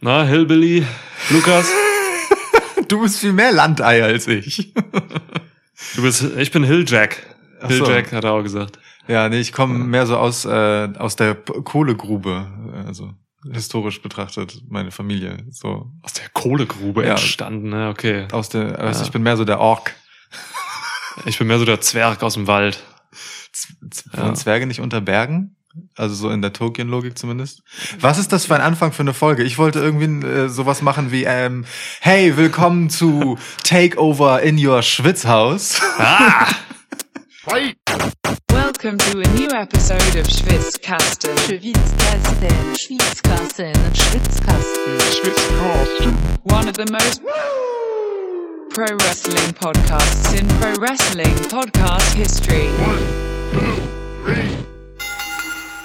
Na, Hillbilly, Lukas? Du bist viel mehr Landei als ich. Du bist, ich bin Hilljack. Ach so. Hilljack hat er auch gesagt. Ja, nee, ich komme mehr so aus, äh, aus der Kohlegrube, also historisch betrachtet, meine Familie. So Aus der Kohlegrube Ja. entstanden, ne? Okay. aus der, also Ja. ich bin mehr so der Ork. Ich bin mehr so der Zwerg aus dem Wald. Z Z Ja. Zwerge nicht unter Bergen? Also so in der Tolkien-Logik zumindest. Was ist das für ein Anfang für eine Folge? Ich wollte irgendwie äh, sowas machen wie, ähm, hey, willkommen zu Takeover in your Schwitzhaus. Ah! Welcome to a new episode of Schwitzkasten. Schwitzkasten, Schwitzkasten, Schwitzkasten. One of the most pro wrestling podcasts in pro wrestling podcast history.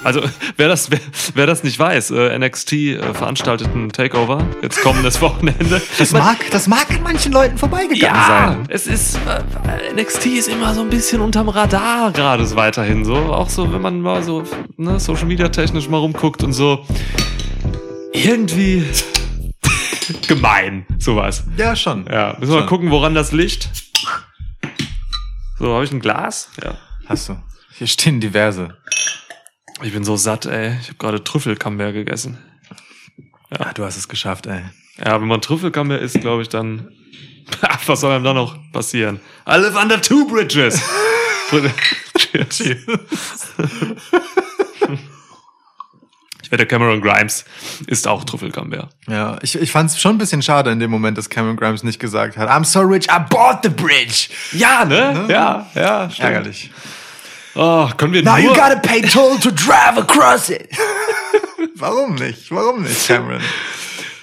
Also, wer das, wer, wer das nicht weiß, äh, NXT äh, veranstaltet einen Takeover, jetzt kommendes Wochenende. Das mag, das mag an manchen Leuten vorbeigegangen ja, sein. es ist, äh, NXT ist immer so ein bisschen unterm Radar gerade so weiterhin so. Auch so, wenn man mal so, ne, Social Media technisch mal rumguckt und so. Irgendwie gemein, sowas. Ja, schon. Ja, müssen wir mal gucken, woran das liegt. So, habe ich ein Glas? Ja. Hast du. Hier stehen diverse. Ich bin so satt, ey. Ich habe gerade Trüffelcamembert gegessen. Ja, du hast es geschafft, ey. Ja, wenn man Trüffelcamembert isst, glaube ich, dann. Was soll einem da noch passieren? I live under two bridges. Cheers. Ich wette, Cameron Grimes ist auch Trüffelcamembert. Ja, ich, ich fand es schon ein bisschen schade in dem Moment, dass Cameron Grimes nicht gesagt hat, I'm so rich, I bought the bridge. Ja, ne? Ja, ja. stimmt. Ärgerlich. Oh, können wir Now you nur... gotta pay toll to drive across it. Warum nicht? Warum nicht, Cameron?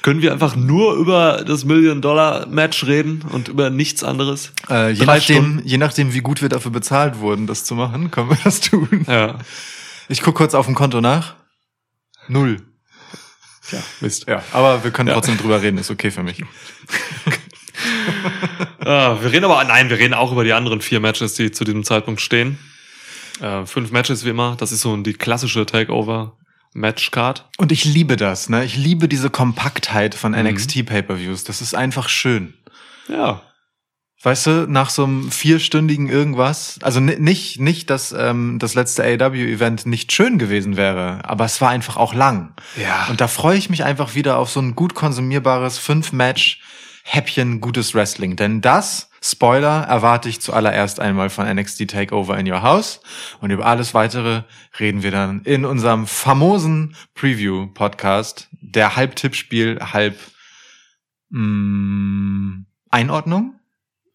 Können wir einfach nur über das Million-Dollar-Match reden und über nichts anderes? Äh, je, Drei nachdem, Stunden. je nachdem, wie gut wir dafür bezahlt wurden, das zu machen, können wir das tun. Ja. Ich guck kurz auf dem Konto nach. Null. Tja, Mist. Ja, aber wir können Ja. trotzdem drüber reden, ist okay für mich. Ah, wir reden aber, nein, wir reden auch über die anderen vier Matches, die zu diesem Zeitpunkt stehen. Äh, fünf Matches wie immer. Das ist so die klassische Takeover-Match-Card. Und ich liebe das, ne? Ich liebe diese Kompaktheit von Mhm. NXT Pay-Per-Views. Das ist einfach schön. Ja. Weißt du, nach so einem vierstündigen irgendwas, also ni- nicht, nicht, dass ähm, das letzte AEW-Event nicht schön gewesen wäre, aber es war einfach auch lang. Ja. Und da freue ich mich einfach wieder auf so ein gut konsumierbares Fünf-Match Häppchen gutes Wrestling. Denn das, Spoiler, erwarte ich zuallererst einmal von NXT Takeover in Your House. Und über alles weitere reden wir dann in unserem famosen Preview-Podcast, der halb Tippspiel, halb mh, Einordnung.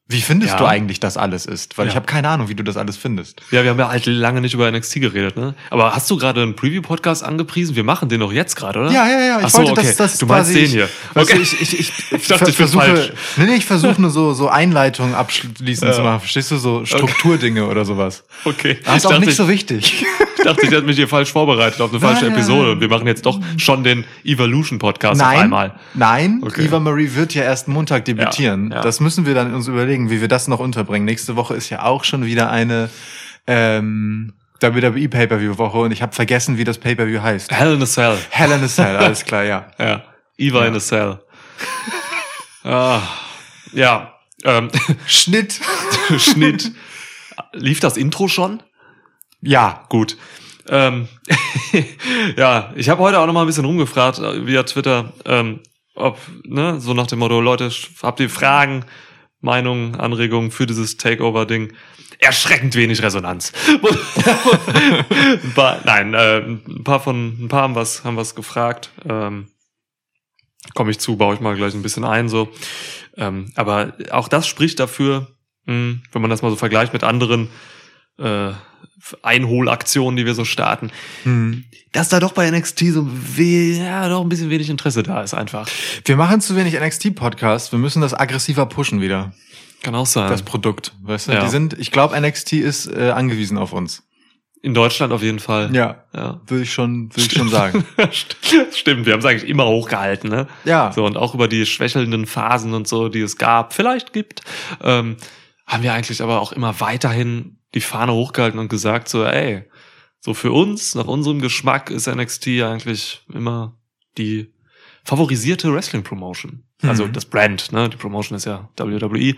Wie findest Ja. du eigentlich, das alles ist? Weil Ja. ich habe keine Ahnung, wie du das alles findest. Ja, wir haben ja halt lange nicht über NXT geredet, ne? Aber hast du gerade einen Preview-Podcast angepriesen? Wir machen den doch jetzt gerade, oder? Ja, ja, ja. Ich Ach so, wollte, okay. dass das Du meinst den hier. Okay. ich, ich, ich, Ich dachte, ich versuche, falsch. nee, nee, ich versuche nur so, so Einleitungen abschließend Ja. zu machen. Verstehst du? So Strukturdinge oder sowas. Okay. Das ist auch nicht ich, so wichtig. ich dachte, ich hätte mich hier falsch vorbereitet auf eine falsche Nein, Episode. Und wir machen jetzt doch schon den Evolution-Podcast auf nein, einmal. nein. Okay. Eva Marie wird ja erst Montag debütieren. Das müssen wir dann uns überlegen, wie wir das noch unterbringen. Nächste Woche ist ja auch schon wieder eine ähm, WWE Pay-Per-View-Woche und ich habe vergessen, wie das Pay-Per-View heißt. Hell in a Cell. Hell in a Cell, alles klar, ja. Ja. Eva Ja. in a Cell. ah, ja. Ähm, Schnitt. Schnitt. Lief das Intro schon? Ja. Gut. Ähm, ja, ich habe heute auch noch mal ein bisschen rumgefragt äh, via Twitter, ähm, ob, ne, so nach dem Motto, Leute, habt ihr Fragen, Meinungen, Anregungen für dieses Takeover-Ding? Erschreckend wenig Resonanz. ein paar, nein, äh, ein paar von, ein paar haben was, haben was gefragt. Ähm, Komme ich zu, baue ich mal gleich ein bisschen ein, so. Ähm, aber auch das spricht dafür, mh, wenn man das mal so vergleicht mit anderen äh, Einholaktionen, die wir so starten, Hm. dass da doch bei NXT so ja, doch ein bisschen wenig Interesse da ist einfach. Wir machen zu wenig NXT-Podcast. Wir müssen das aggressiver pushen wieder. Kann auch sein. Das Produkt. Weißt du? Ja. Die sind, ich glaube, NXT ist äh, angewiesen auf uns. In Deutschland auf jeden Fall. Ja. Ja. Würde ich schon, würde ich schon sagen. Stimmt, wir haben es eigentlich immer hochgehalten, ne? Ja. So, und auch über die schwächelnden Phasen und so, die es gab, vielleicht gibt, ähm, haben wir eigentlich aber auch immer weiterhin die Fahne hochgehalten und gesagt, so, ey, so für uns, nach unserem Geschmack ist NXT eigentlich immer die favorisierte Wrestling Promotion. Also Mhm. das Brand, ne? Die Promotion ist ja WWE,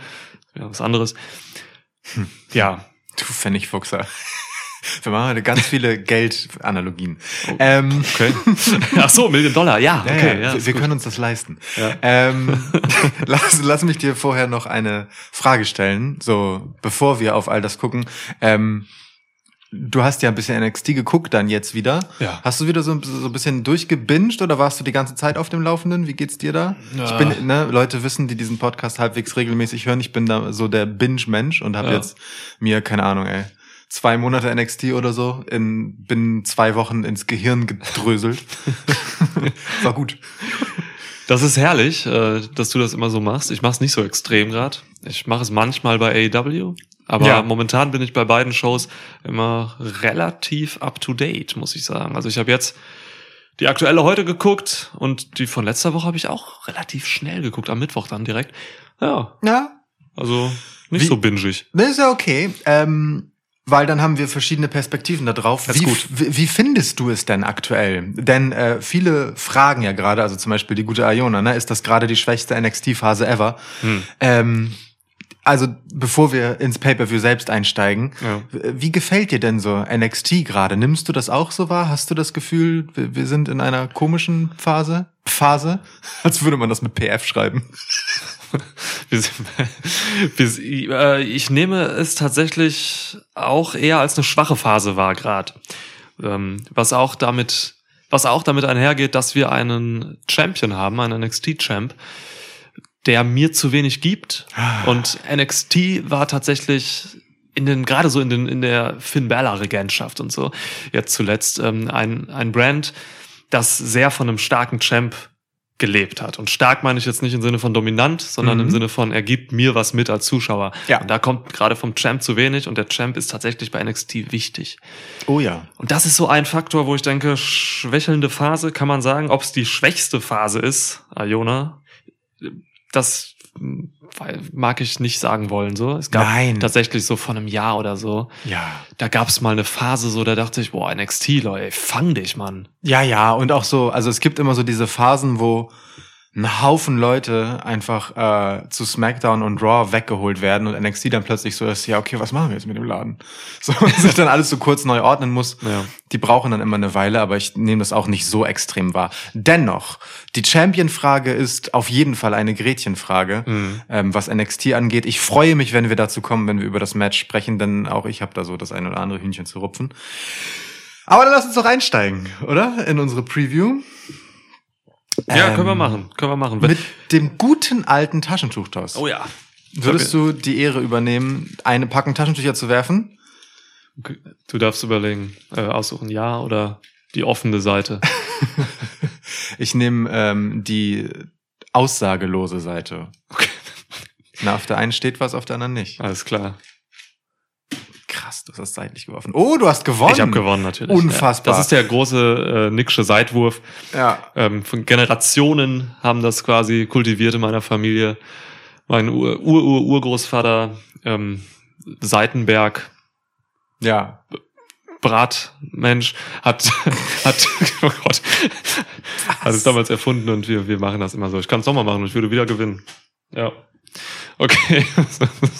ja, was anderes. Ja, Du Pfennigfuchser. Wir machen heute ganz viele Geldanalogien. Ähm, okay. Ach so, Million Dollar, ja, Ja, okay. ja, wir, wir können uns das leisten. Ja. Ähm, lass, lass mich dir vorher noch eine Frage stellen, so bevor wir auf all das gucken. Ähm, du hast ja ein bisschen NXT geguckt dann jetzt wieder. Ja. Hast du wieder so, so ein bisschen durchgebinged oder warst du die ganze Zeit auf dem Laufenden? Wie geht's dir da? Ja. Ich bin, ne, Leute wissen, die diesen Podcast halbwegs regelmäßig hören, ich bin da so der Binge-Mensch und habe Ja. jetzt mir, keine Ahnung, ey, zwei Monate NXT oder so in binnen zwei Wochen ins Gehirn gedröselt. War gut. Das ist herrlich, äh, dass du das immer so machst. Ich mache es nicht so extrem grad. Ich mache es manchmal bei AEW, aber Ja. momentan bin ich bei beiden Shows immer relativ up to date, muss ich sagen. Also ich habe jetzt die aktuelle heute geguckt und die von letzter Woche habe ich auch relativ schnell geguckt, am Mittwoch dann direkt. Ja, Ja, also nicht Wie- so bingig. Das ist ja okay. Ähm, weil dann haben wir verschiedene Perspektiven da drauf. Das ist Wie, gut. wie, findest du es denn aktuell? Denn äh, viele fragen ja gerade, also zum Beispiel die gute Iona, ne, ist das gerade die schwächste NXT-Phase ever? Hm. Ähm, also bevor wir ins Pay-per-View selbst einsteigen, Ja. wie gefällt dir denn so NXT gerade? Nimmst du das auch so wahr? Hast du das Gefühl, wir sind in einer komischen Phase? Phase? Als würde man das mit PF schreiben. Äh, ich nehme es tatsächlich auch eher als eine schwache Phase wahr gerade. Ähm, was auch damit, was auch damit einhergeht, dass wir einen Champion haben, einen NXT-Champ, der mir zu wenig gibt. Und NXT war tatsächlich in den, gerade so in den, in der Finn Balor-Regentschaft und so, jetzt zuletzt, ähm, ein, ein Brand, das sehr von einem starken Champ gelebt hat. Und stark meine ich jetzt nicht im Sinne von dominant, sondern Mhm. im Sinne von, er gibt mir was mit als Zuschauer. Ja. Und da kommt gerade vom Champ zu wenig und der Champ ist tatsächlich bei NXT wichtig. Oh ja. Und das ist so ein Faktor, wo ich denke, schwächelnde Phase, kann man sagen, ob es die schwächste Phase ist, Iona, das mag ich nicht sagen wollen. So, Es gab Nein. tatsächlich so vor einem Jahr oder so, Ja. da gab es mal eine Phase so, da dachte ich, boah, NXT, Leute, fang dich, Mann. Ja, ja, und auch so, also es gibt immer so diese Phasen, wo ein Haufen Leute einfach äh, zu SmackDown und Raw weggeholt werden und NXT dann plötzlich so ist, ja, okay, was machen wir jetzt mit dem Laden? So, und sich dann alles so kurz neu ordnen muss. Ja. Die brauchen dann immer eine Weile, aber ich nehme das auch nicht so extrem wahr. Dennoch, die Champion-Frage ist auf jeden Fall eine Gretchenfrage, Mhm. ähm, was NXT angeht. Ich freue mich, wenn wir dazu kommen, wenn wir über das Match sprechen, denn auch ich habe da so das ein oder andere Hühnchen zu rupfen. Aber dann lass uns doch einsteigen, oder? In unsere Preview. Ja, Ähm, können wir machen, können wir machen. Mit dem guten alten Taschentuchtoss. oh ja. Würdest du die Ehre übernehmen, eine Packung Taschentücher zu werfen? Du darfst überlegen, äh, aussuchen, ja oder die offene Seite. Ich nehme ähm, die aussagelose Seite. Okay. Na, auf der einen steht was, auf der anderen nicht. Alles klar. Krass, du hast das seitlich geworfen. Oh, du hast gewonnen. Ich habe gewonnen natürlich. Unfassbar. Ja. Das ist der große äh, Nicksche Seitwurf. Ja. Ähm, von Generationen haben das quasi kultiviert in meiner Familie. Mein Ur Ur Ur Urgroßvater ähm, Seitenberg Ja. Bratmensch hat hat oh Gott, hat es damals erfunden und wir wir machen das immer so. Ich kann es nochmal machen und ich würde wieder gewinnen. Ja. Okay.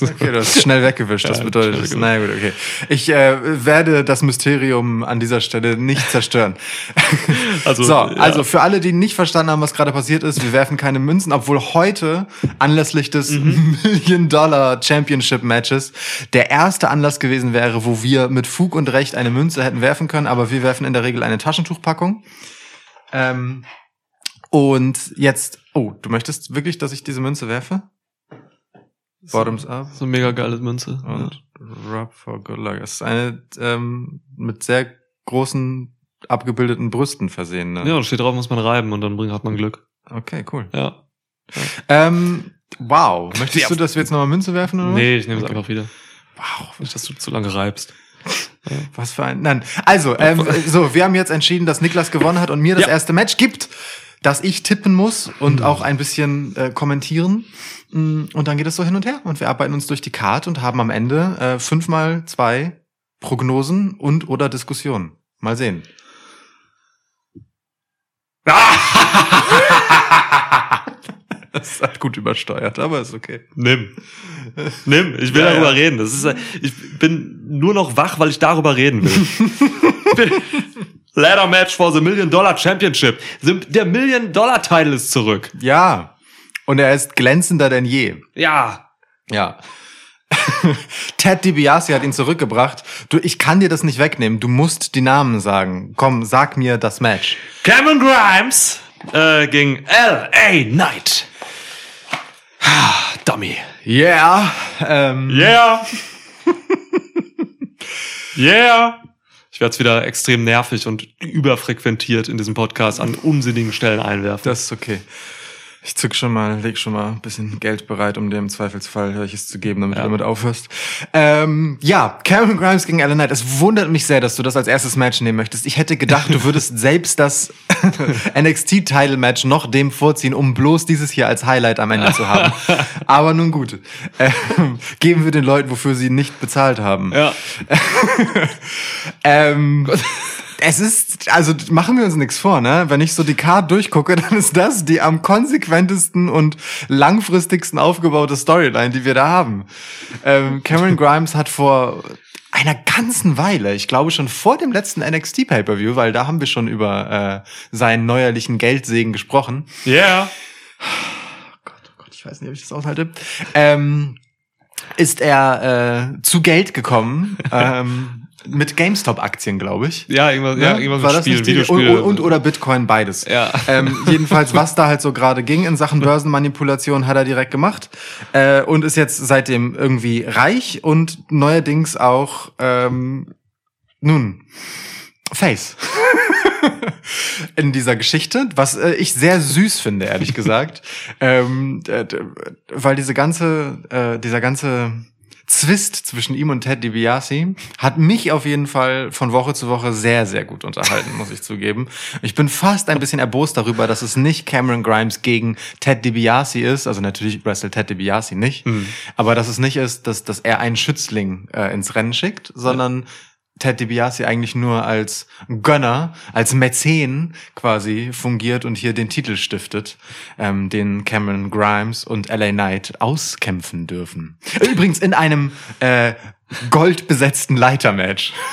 Okay, du hast schnell weggewischt. Das Ja, bedeutet, weggewischt. naja gut, okay. Ich äh, werde das Mysterium an dieser Stelle nicht zerstören. Also, So, ja. also für alle, die nicht verstanden haben, was gerade passiert ist, wir werfen keine Münzen, obwohl heute anlässlich des Mhm. Million Dollar Championship Matches der erste Anlass gewesen wäre, wo wir mit Fug und Recht eine Münze hätten werfen können, aber wir werfen in der Regel eine Taschentuchpackung. Ähm, und jetzt, oh, du möchtest wirklich, dass ich diese Münze werfe? Bottoms up so mega geile Münze. und rub for good luck. Es ist eine ähm, mit sehr großen abgebildeten Brüsten versehene. Ja, und steht drauf, muss man reiben und dann bringt, hat man Glück. Okay, cool. Ja. Ähm, wow. Möchtest Ja. du, dass wir jetzt nochmal Münze werfen oder? Nee, ich nehme es Okay. einfach wieder. Wow. Nicht, dass du zu lange reibst. Was für ein. Nein. Also, ähm, so, wir haben jetzt entschieden, dass Niklas gewonnen hat und mir das Ja. erste Match gibt, dass ich tippen muss und auch ein bisschen äh, kommentieren. Mm, Und dann geht es so hin und her. Und wir arbeiten uns durch die Karte und haben am Ende äh, fünfmal zwei Prognosen und oder Diskussionen. Mal sehen. Das ist halt gut übersteuert, aber ist okay. Nimm. Nimm. Ich will Ja, darüber ja. reden. Das ist, ich bin nur noch wach, weil ich darüber reden will. Ladder Match for the Million Dollar Championship. Der Million Dollar Title ist zurück. Ja. Und er ist glänzender denn je. Ja. Ja. Ted DiBiase hat ihn zurückgebracht. Du, ich kann dir das nicht wegnehmen. Du musst die Namen sagen. Komm, sag mir das Match. Cameron Grimes äh, gegen L.A. Knight. Dummy. Yeah. Ähm, Yeah. yeah. Ich werde es wieder extrem nervig und überfrequentiert in diesem Podcast an unsinnigen Stellen einwerfen. Das ist okay. Ich zück schon mal, leg schon mal ein bisschen Geld bereit, um dir im Zweifelsfall welches zu geben, damit Ja. du damit aufhörst. Ähm, ja, Cameron Grimes gegen Alan Knight. Es wundert mich sehr, dass du das als erstes Match nehmen möchtest. Ich hätte gedacht, du würdest selbst das NXT-Title-Match noch dem vorziehen, um bloß dieses hier als Highlight am Ende zu haben. Aber nun gut. Ähm, geben wir den Leuten, wofür sie nicht bezahlt haben. ja. Ähm, es ist, also machen wir uns nichts vor, ne? Wenn ich so die Card durchgucke, dann ist das die am konsequentesten und langfristigsten aufgebaute Storyline, die wir da haben. Ähm, Cameron Grimes hat vor einer ganzen Weile, ich glaube schon vor dem letzten NXT Pay-per-View, weil da haben wir schon über äh, seinen neuerlichen Geldsegen gesprochen. Yeah. Gott, ich weiß nicht, ob ich das aushalte. Ähm, ist er äh, zu Geld gekommen ähm, mit GameStop-Aktien, glaube ich. Ja, irgendwas, ja, irgendwas War mit das Spielen, nicht die, Videospiele. und, und oder Bitcoin, beides. Ja. Ähm, jedenfalls, was da halt so gerade ging in Sachen Börsenmanipulation, hat er direkt gemacht äh, und ist jetzt seitdem irgendwie reich und neuerdings auch ähm, nun Face in dieser Geschichte, was äh, ich sehr süß finde, ehrlich gesagt, ähm, d- weil diese ganze, äh, dieser ganze Zwist zwischen ihm und Ted DiBiase hat mich auf jeden Fall von Woche zu Woche sehr, sehr gut unterhalten, muss ich zugeben. Ich bin fast ein bisschen erbost darüber, dass es nicht Cameron Grimes gegen Ted DiBiase ist. Also natürlich wrestelt Ted DiBiase nicht. Aber dass es nicht ist, dass, dass er einen Schützling äh, ins Rennen schickt, sondern Ted DiBiase eigentlich nur als Gönner, als Mäzen quasi fungiert und hier den Titel stiftet, ähm, den Cameron Grimes und LA Knight auskämpfen dürfen. Übrigens in einem äh, goldbesetzten Leitermatch.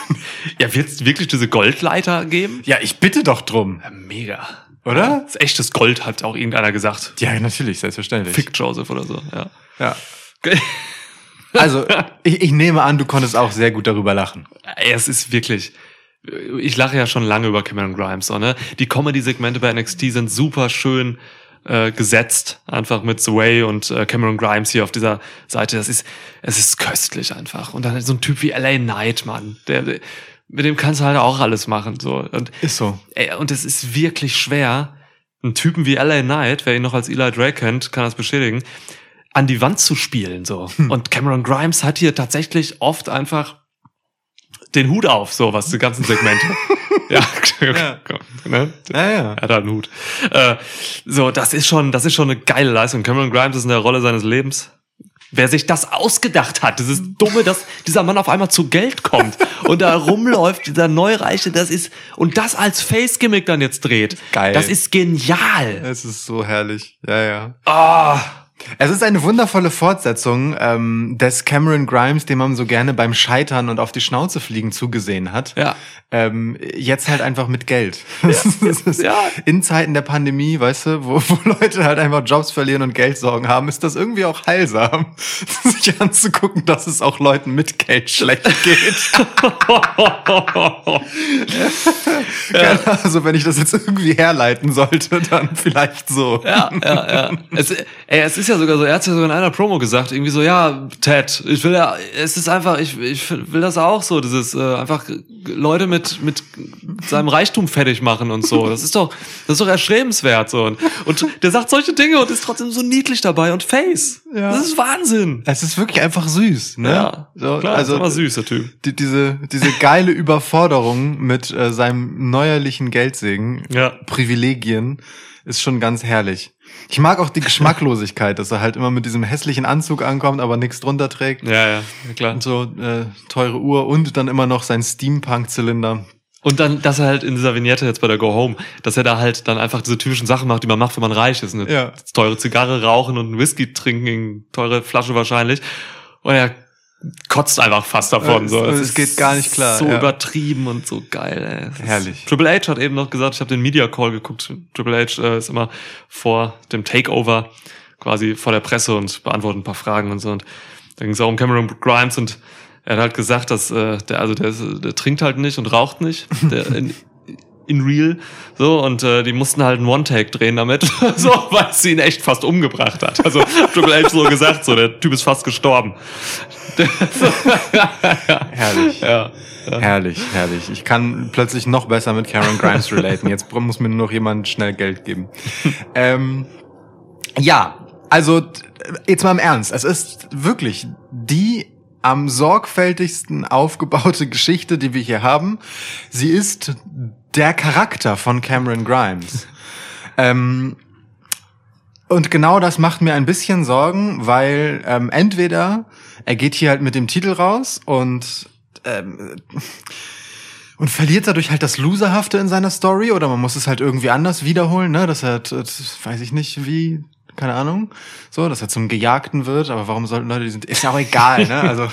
Ja, wird es wirklich diese Goldleiter geben? Ja, ich bitte doch drum, Ja, mega. oder? Das ist echtes Gold, hat auch irgendeiner gesagt. Ja, natürlich, selbstverständlich. Fick Joseph oder so, ja. Ja. Also, ich, ich nehme an, du konntest auch sehr gut darüber lachen. Es ist wirklich. Ich lache ja schon lange über Cameron Grimes, so, ne? Die Comedy-Segmente bei NXT sind super schön äh, gesetzt, einfach mit The Way und äh, Cameron Grimes hier auf dieser Seite. Das ist, es ist köstlich einfach. Und dann so ein Typ wie LA Knight, Mann. Der, der, mit dem kannst du halt auch alles machen, so. Und, Ist so. ey, und es ist wirklich schwer, einen Typen wie LA Knight, wer ihn noch als Eli Drake kennt, kann das bestätigen, an die Wand zu spielen, so. Und Cameron Grimes hat hier tatsächlich oft einfach den Hut auf, so was die ganzen Segmente. ja, Ja. ne? Ja, ja. Er hat einen Hut. Äh, so, das ist schon, das ist schon eine geile Leistung. Cameron Grimes ist in der Rolle seines Lebens. Wer sich das ausgedacht hat, das ist dumme, dass dieser Mann auf einmal zu Geld kommt und da rumläuft, dieser Neureiche, das ist, und das als Face-Gimmick dann jetzt dreht. Geil. Das ist genial. Es ist so herrlich. Ja, ja. Ah, Es ist eine wundervolle Fortsetzung ähm, des Cameron Grimes, dem man so gerne beim Scheitern und auf die Schnauze fliegen zugesehen hat. Ja. Ähm, jetzt halt einfach mit Geld. Das ist- Ja. In Zeiten der Pandemie, weißt du, wo, wo Leute halt einfach Jobs verlieren und Geldsorgen haben, ist das irgendwie auch heilsam, sich anzugucken, dass es auch Leuten mit Geld schlecht geht. Also wenn ich das jetzt irgendwie herleiten sollte, dann vielleicht so. Ja, ja, ja. Es, ey, es ist ja sogar so, er hat ja sogar in einer Promo gesagt, irgendwie so, ja, Ted, ich will ja, es ist einfach, ich, ich will das auch so, dieses, äh, einfach Leute mit, mit seinem Reichtum fertig machen und so. Das ist doch, das ist doch erstrebenswert, so. Und, und der sagt solche Dinge und ist trotzdem so niedlich dabei und Face. Ja. Das ist Wahnsinn. Es ist wirklich einfach süß, ne? Ja, so, klar, also ist süß, der Typ. die, diese diese geile Überforderung mit äh, seinem neuerlichen Geldsegen, Ja. Privilegien, ist schon ganz herrlich. Ich mag auch die Geschmacklosigkeit, dass er halt immer mit diesem hässlichen Anzug ankommt, aber nichts drunter trägt. Ja, ja, klar. Und so äh, teure Uhr und dann immer noch sein Steampunk-Zylinder. Und dann, dass er halt in dieser Vignette jetzt bei der Go Home, dass er da halt dann einfach diese typischen Sachen macht, die man macht, wenn man reich ist. Eine Ja. teure Zigarre rauchen und einen Whisky trinken, in teure Flasche wahrscheinlich. Und er kotzt einfach fast davon. Äh, so. es- es geht gar nicht klar, So ja. übertrieben und so geil. Ey. Herrlich. Triple H hat eben noch gesagt, ich habe den Media Call geguckt. Triple H äh, ist immer vor dem Takeover quasi vor der Presse und beantwortet ein paar Fragen und so. Und da ging es auch um Cameron Grimes und er hat halt gesagt, dass äh, der also der, der trinkt halt nicht und raucht nicht. Der in, real so und äh, die mussten halt einen One Take drehen damit so weil sie ihn echt fast umgebracht hat also Triple H so gesagt so der Typ ist fast gestorben Herrlich. ja Herrlich, herrlich. Ich kann plötzlich noch besser mit Cameron Grimes relaten. Jetzt muss mir nur noch jemand schnell Geld geben. ähm, ja, also jetzt mal im Ernst. Es ist wirklich die am sorgfältigsten aufgebaute Geschichte, die wir hier haben. Sie ist der Charakter von Cameron Grimes. ähm, und genau das macht mir ein bisschen Sorgen, weil ähm, entweder er geht hier halt mit dem Titel raus und ähm, und verliert dadurch halt das Loserhafte in seiner Story oder man muss es halt irgendwie anders wiederholen, ne? Dass er, weiß ich nicht wie, keine Ahnung, so, dass er zum Gejagten wird, aber warum sollten Leute, die sind, ist ja auch egal, ne? Also,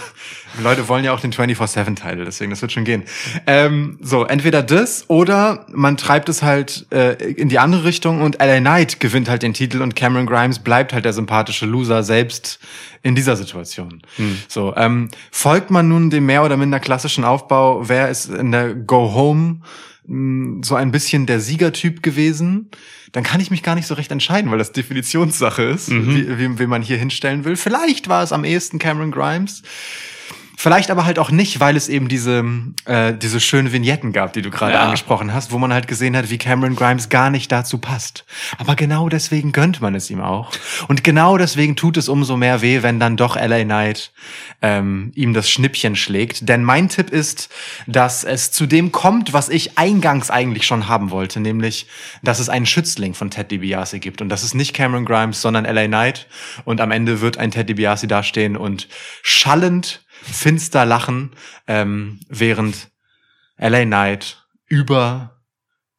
Leute wollen ja auch den 24-7-Title, deswegen, das wird schon gehen. Ähm, so, entweder das oder man treibt es halt äh, in die andere Richtung und LA Knight gewinnt halt den Titel und Cameron Grimes bleibt halt der sympathische Loser selbst in dieser Situation. So, ähm, folgt man nun dem mehr oder minder klassischen Aufbau, wer ist in der Go Home mh, so ein bisschen der Siegertyp gewesen, dann kann ich mich gar nicht so recht entscheiden, weil das Definitionssache ist, wie, wie, wie man hier hinstellen will. Vielleicht war es am ehesten Cameron Grimes. Vielleicht aber halt auch nicht, weil es eben diese, äh, diese schönen Vignetten gab, die du gerade Ja. angesprochen hast, wo man halt gesehen hat, wie Cameron Grimes gar nicht dazu passt. Aber genau deswegen gönnt man es ihm auch. Und genau deswegen tut es umso mehr weh, wenn dann doch LA Knight ähm, ihm das Schnippchen schlägt. Denn mein Tipp ist, dass es zu dem kommt, was ich eingangs eigentlich schon haben wollte, nämlich, dass es einen Schützling von Ted DiBiase gibt. Und das ist nicht Cameron Grimes, sondern LA Knight. Und am Ende wird ein Ted DiBiase dastehen und schallend finster lachen, ähm, während LA Knight über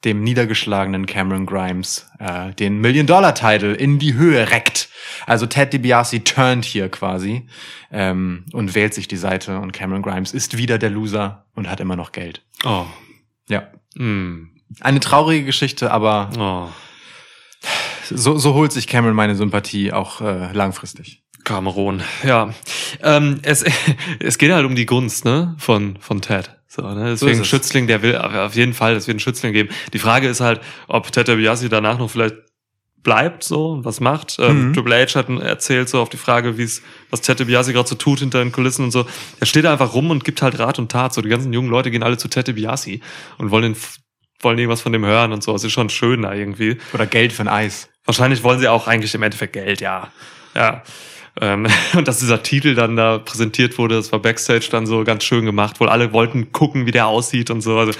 dem niedergeschlagenen Cameron Grimes äh, den Million-Dollar-Title in die Höhe reckt. Also Ted DiBiase turnt hier quasi ähm, und wählt sich die Seite und Cameron Grimes ist wieder der Loser und hat immer noch Geld. oh Ja. hm. Eine traurige Geschichte, aber oh so, so holt sich Cameron meine Sympathie auch äh, langfristig. Cameron, ja. Ähm, es, es geht halt um die Gunst, ne, von, von Ted. So, ne? Deswegen es. Schützling, der will auf jeden Fall, es wird einen Schützling geben. Die Frage ist halt, ob Ted DiBiase danach noch vielleicht bleibt so und was macht. Ähm, Mhm. Triple H hat erzählt so auf die Frage, wie es, was Ted DiBiase gerade so tut hinter den Kulissen und so. Er steht da einfach rum und gibt halt Rat und Tat. So die ganzen jungen Leute gehen alle zu Ted DiBiase und wollen den, wollen irgendwas von dem hören und so. Es ist schon schön da irgendwie. Oder Geld für ein Eis. Wahrscheinlich wollen sie auch eigentlich im Endeffekt Geld, ja. Ja. Ähm, und dass dieser Titel dann da präsentiert wurde, das war Backstage dann so ganz schön gemacht, wohl alle wollten gucken, wie der aussieht und so. Also,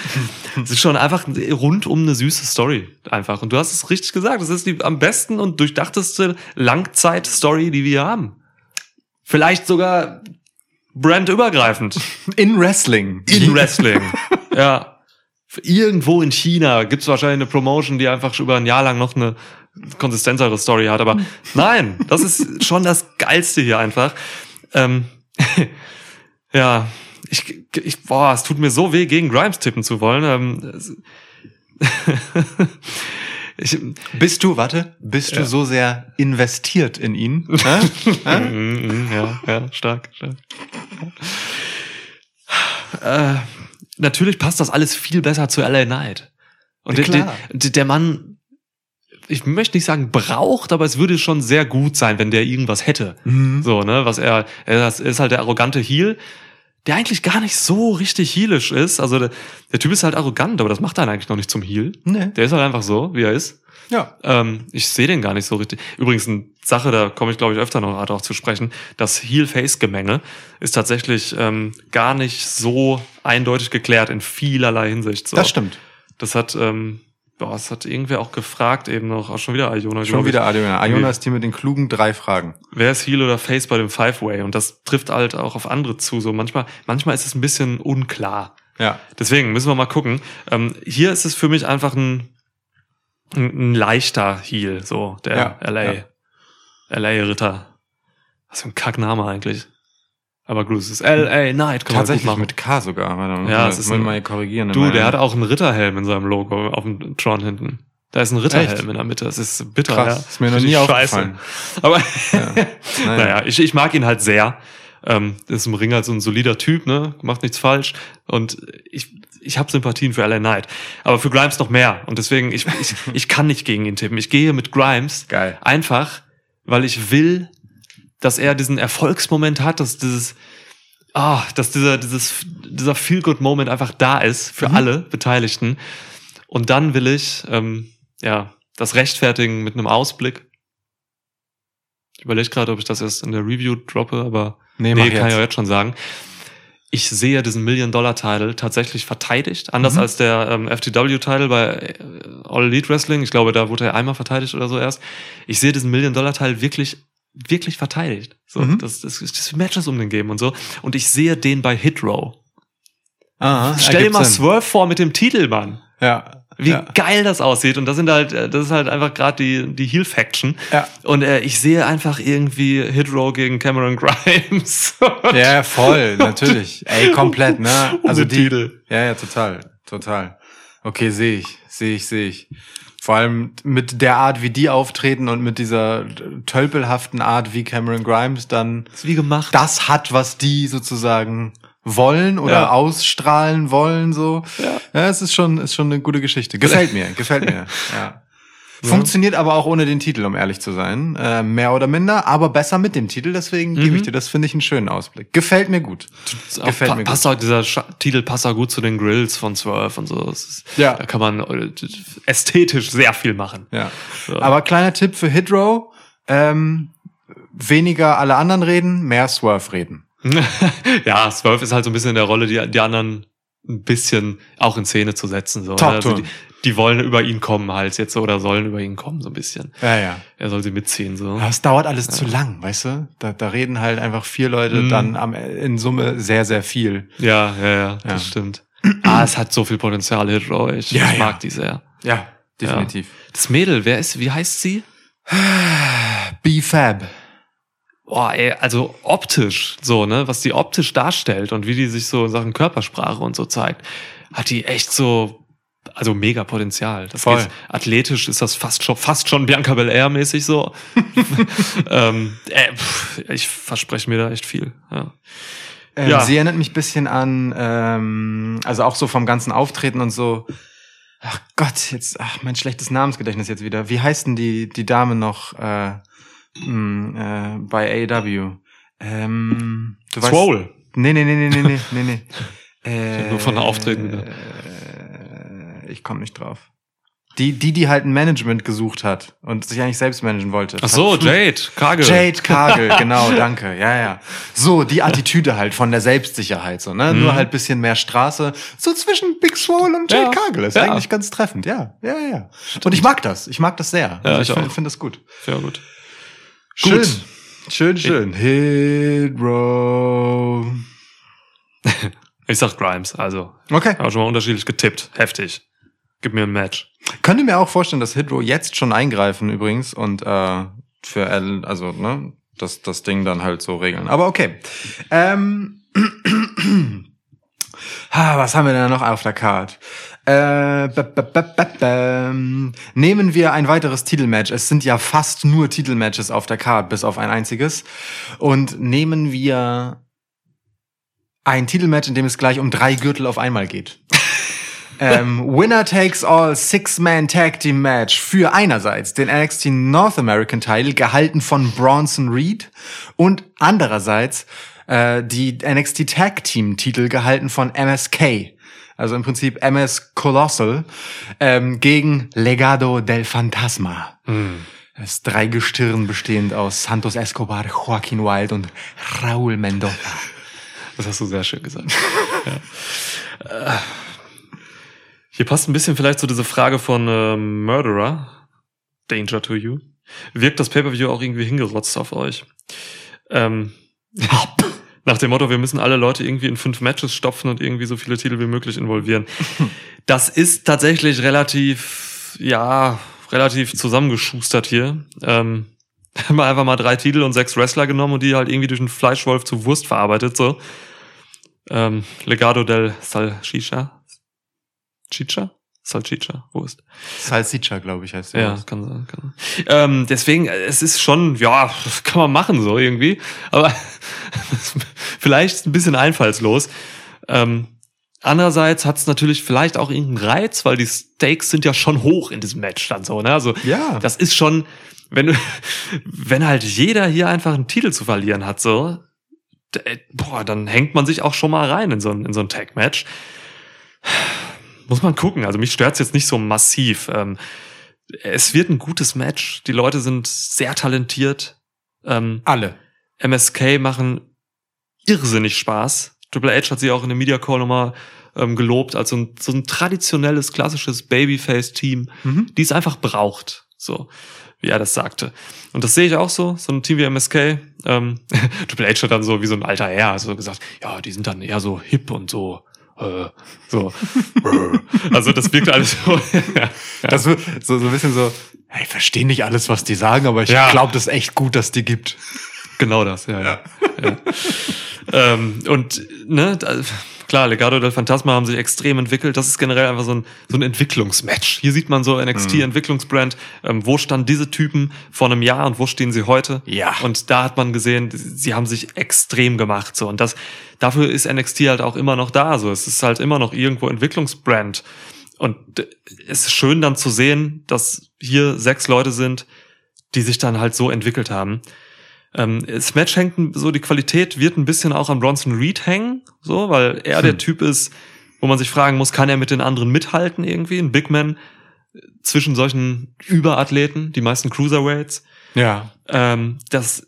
es ist schon einfach rundum eine süße Story. Einfach. Und du hast es richtig gesagt, es ist die am besten und durchdachteste Langzeit-Story, die wir haben. Vielleicht sogar brandübergreifend. In Wrestling. In Wrestling. ja. Irgendwo in China gibt's wahrscheinlich eine Promotion, die einfach schon über ein Jahr lang noch eine konsistenzere Story hat. Aber nein, das ist schon das Geilste hier einfach. Ähm, ja, ich, ich, boah, es tut mir so weh, gegen Grimes tippen zu wollen. Ähm, ich, Bist du, warte, bist du Ja. so sehr investiert in ihn? Mhm, mhm, ja, ja, stark, stark. Äh, natürlich passt das alles viel besser zu LA Knight. Und Ja, der, der der Mann, ich möchte nicht sagen braucht, aber es würde schon sehr gut sein, wenn der irgendwas hätte. Mhm. So, ne, was er, er ist- halt der arrogante Heel, der eigentlich gar nicht so richtig heelisch ist. Also der, der Typ ist halt arrogant, aber das macht er eigentlich noch nicht zum Heel. Nee. Der ist halt einfach so, wie er ist. Ja. Ähm, ich sehe den gar nicht so richtig. Übrigens, eine Sache, da komme ich, glaube ich, öfter noch darauf zu sprechen. Das Heel-Face-Gemenge ist tatsächlich ähm, gar nicht so eindeutig geklärt in vielerlei Hinsicht. So. Das stimmt. Das hat, ähm, boah, das hat irgendwer auch gefragt, eben noch, auch schon wieder Iona. Schon wieder. Iona. Iona ist die mit den klugen drei Fragen. Wer ist Heel oder Face bei dem Five-Way? Und das trifft halt auch auf andere zu. So manchmal, manchmal ist es ein bisschen unklar. Ja. Deswegen müssen wir mal gucken. Ähm, hier ist es für mich einfach ein, ein, ein leichter Heal, so der Ja, LA, ja. LA-Ritter. Was für ein Kackname eigentlich. Aber gut, es ist LA Knight, kann man gut Tatsächlich machen. mit K sogar. Warte, Ja, es ist ein- mal korrigieren. Du, der hat auch einen Ritterhelm in seinem Logo auf dem Tron hinten. Da ist ein Ritterhelm Echt? in der Mitte. Das ist bitter, Krass, ja. ist mir noch nie aufgefallen. Aber Ja. naja, ich, ich mag ihn halt sehr. Ähm, ist im Ring halt so ein solider Typ, ne? Macht nichts falsch. Und ich, ich habe Sympathien für LA Knight. Aber für Grimes noch mehr. Und deswegen, ich, ich, ich kann nicht gegen ihn tippen. Ich gehe mit Grimes. Geil. Einfach, weil ich will, dass er diesen Erfolgsmoment hat, dass dieses, ah, dass dieser, dieses, dieser Feel-Good-Moment einfach da ist für Mhm. alle Beteiligten. Und dann will ich, ähm, ja, das rechtfertigen mit einem Ausblick. Ich überlege gerade, ob ich das erst in der Review droppe, aber Nee, nee, kann ich auch jetzt schon sagen. Ich sehe diesen Million-Dollar-Title tatsächlich verteidigt, anders Mhm. als der ähm, FTW-Title bei äh, All Elite Wrestling. Ich glaube, da wurde er einmal verteidigt oder so erst. Ich sehe diesen Million-Dollar-Title wirklich, wirklich verteidigt. So, Mhm. das, das, das Matches um den geben und so. Und ich sehe den bei Hit Row. Aha, Stell dir mal Sinn. Swerve vor mit dem Titel, Mann. Ja. Wie ja. geil das aussieht. Und das sind halt, äh, das ist halt einfach gerade die, die Heel-Faction. Ja. Und äh, ich sehe einfach irgendwie Hit Row gegen Cameron Grimes. Ja, voll, natürlich. Ey, komplett, ne? Also die. Titel. Ja, ja, total, total. Okay, sehe ich, sehe ich, sehe ich. Vor allem mit der Art, wie die auftreten und mit dieser tölpelhaften Art, wie Cameron Grimes dann ist wie gemacht. das hat, was die sozusagen wollen oder Ja. ausstrahlen wollen, so. Ja. Ja, es ist schon, ist schon eine gute Geschichte. Gefällt mir, gefällt mir, ja. Funktioniert aber auch ohne den Titel, um ehrlich zu sein. Äh, mehr oder minder, aber besser mit dem Titel, deswegen gebe Mhm. ich dir, das finde ich einen schönen Ausblick. Gefällt mir gut. Gefällt pa mir passt auch, dieser Scha Titel passt auch gut zu den Grills von Swerve und so. Ist, Ja. Da kann man äh, ästhetisch sehr viel machen. Ja. So. Aber kleiner Tipp für Hitrow, ähm, weniger alle anderen reden, mehr Swerve reden. ja, Swerve ist halt so ein bisschen in der Rolle, die, die anderen ein bisschen auch in Szene zu setzen. So, Top ne? also Turn. die, die wollen über ihn kommen halt jetzt so, oder sollen über ihn kommen so ein bisschen. Ja, ja. Er soll sie mitziehen so. Aber es dauert alles zu lang, weißt du? Da, da reden halt einfach vier Leute Mhm. dann am, in Summe sehr, sehr viel. Ja, ja, ja, das Ja. stimmt. ah, es hat so viel Potenzial, Hitrow. Ich, Ja, ich ja. mag die sehr. Ja, definitiv. Das Mädel, wer ist, wie heißt sie? B-Fab. Boah, ey, also optisch, so, ne, was die optisch darstellt und wie die sich so in Sachen Körpersprache und so zeigt, hat die echt so, also mega Potenzial. Das Voll. geht, athletisch ist das fast schon, fast schon Bianca Belair mäßig so. ähm, äh, pff, ich verspreche mir da echt viel, ja. Ähm, Ja. Sie erinnert mich ein bisschen an, ähm, also auch so vom ganzen Auftreten und so. Ach Gott, jetzt, ach, mein schlechtes Namensgedächtnis jetzt wieder. Wie heißt denn die, die Dame noch äh, mh, äh, bei AEW? Ähm, du Swole. Nee, nee, nee, nee, nee, nee, nee, nee. Äh, Nur von der Auftreten wieder. Äh, ich komme nicht drauf. Die, die, die halt ein Management gesucht hat und sich eigentlich selbst managen wollte. Ach so, Jade, Kagel. Jade Kagel, genau, danke. Ja, ja. So, die Attitüde halt von der Selbstsicherheit, so, ne? Mhm. Nur halt bisschen mehr Straße. So zwischen Big Swole und Jade Ja. Kagel. Ist Ja. eigentlich ganz treffend, ja. Ja, ja. Und ich mag das. Ich mag das sehr. Ja, Also ich finde find das gut. Ja, gut. Schön. Gut. Schön, schön. Hit Row. Ich sag Grimes, also. Okay. Aber schon mal unterschiedlich getippt. Heftig. Gib mir ein Match. Könnt ihr mir auch vorstellen, dass Hit Row jetzt schon eingreifen übrigens und äh, für L, also ne, das, das Ding dann halt so regeln. Aber okay. Ähm, ha, was haben wir denn noch auf der Card? Äh, -b -b -b nehmen wir ein weiteres Titelmatch. Es sind ja fast nur Titelmatches auf der Card, bis auf ein einziges. Und nehmen wir ein Titelmatch, in dem es gleich um drei Gürtel auf einmal geht. Ähm, Winner takes all Six-Man Tag Team Match für einerseits den NXT North American Title, gehalten von Bronson Reed, und andererseits äh, die NXT Tag Team Titel, gehalten von MSK. Also im Prinzip MS Colossal ähm, gegen Legado del Fantasma. Das Dreigestirn bestehend aus Santos Escobar, Joaquin Wild und Raúl Mendoza. Das hast du sehr schön gesagt. ja. Hier passt ein bisschen vielleicht so diese Frage von äh, Murderer, Danger to You. Wirkt das Pay-Per-View auch irgendwie hingerotzt auf euch? Ähm, Nach dem Motto, wir müssen alle Leute irgendwie in fünf Matches stopfen und irgendwie so viele Titel wie möglich involvieren. Das ist tatsächlich relativ, ja, relativ zusammengeschustert hier. Ähm, haben wir einfach mal drei Titel und sechs Wrestler genommen und die halt irgendwie durch einen Fleischwolf zu Wurst verarbeitet, so. Ähm, Legado del Salchicha. Chicha? Salchicha, Wurst. Salsicha, glaube ich, heißt der. Ja, kann sein. Kann. Ähm, deswegen, es ist schon, ja, kann man machen so irgendwie, aber vielleicht ein bisschen einfallslos. Ähm, andererseits hat es natürlich vielleicht auch irgendeinen Reiz, weil die Stakes sind ja schon hoch in diesem Match dann so. Ne? Also Ja. das ist schon, wenn wenn halt jeder hier einfach einen Titel zu verlieren hat, so, äh, boah, dann hängt man sich auch schon mal rein in so ein, in so ein Tag-Match. Muss man gucken. Also mich stört's jetzt nicht so massiv. Ähm, es wird ein gutes Match. Die Leute sind sehr talentiert. Ähm, Alle. MSK machen irrsinnig Spaß. Triple H hat sie auch in dem Media Call nochmal ähm, gelobt als so ein, so ein traditionelles, klassisches Babyface-Team, Mhm. die es einfach braucht. So, wie er das sagte. Und das sehe ich auch so, so ein Team wie MSK. Ähm, Triple H hat dann so wie so ein alter Herr so gesagt, ja, die sind dann eher so hip und so, äh, so. also das wirkt alles so. ja. Das wird so, so ein bisschen so, ich verstehe nicht alles, was die sagen, aber ich Ja. glaube, das ist echt gut, dass die gibt. Genau das, ja. ja. ja. ähm, und ne, da, klar, Legado del Fantasma haben sich extrem entwickelt. Das ist generell einfach so ein, so ein Entwicklungsmatch. Hier sieht man so NXT-Entwicklungsbrand. Ähm, wo standen diese Typen vor einem Jahr und wo stehen sie heute? Ja. Und da hat man gesehen, sie haben sich extrem gemacht. So und das dafür ist NXT halt auch immer noch da. So, es ist halt immer noch irgendwo Entwicklungsbrand. Und äh, es ist schön dann zu sehen, dass hier sechs Leute sind, die sich dann halt so entwickelt haben. Ähm, das Match hängt so, die Qualität wird ein bisschen auch an Bronson Reed hängen, so, weil er der Typ ist, wo man sich fragen muss, kann er mit den anderen mithalten irgendwie? Ein Big Man zwischen solchen Überathleten, die meisten Cruiserweights. Ja. Ähm, das,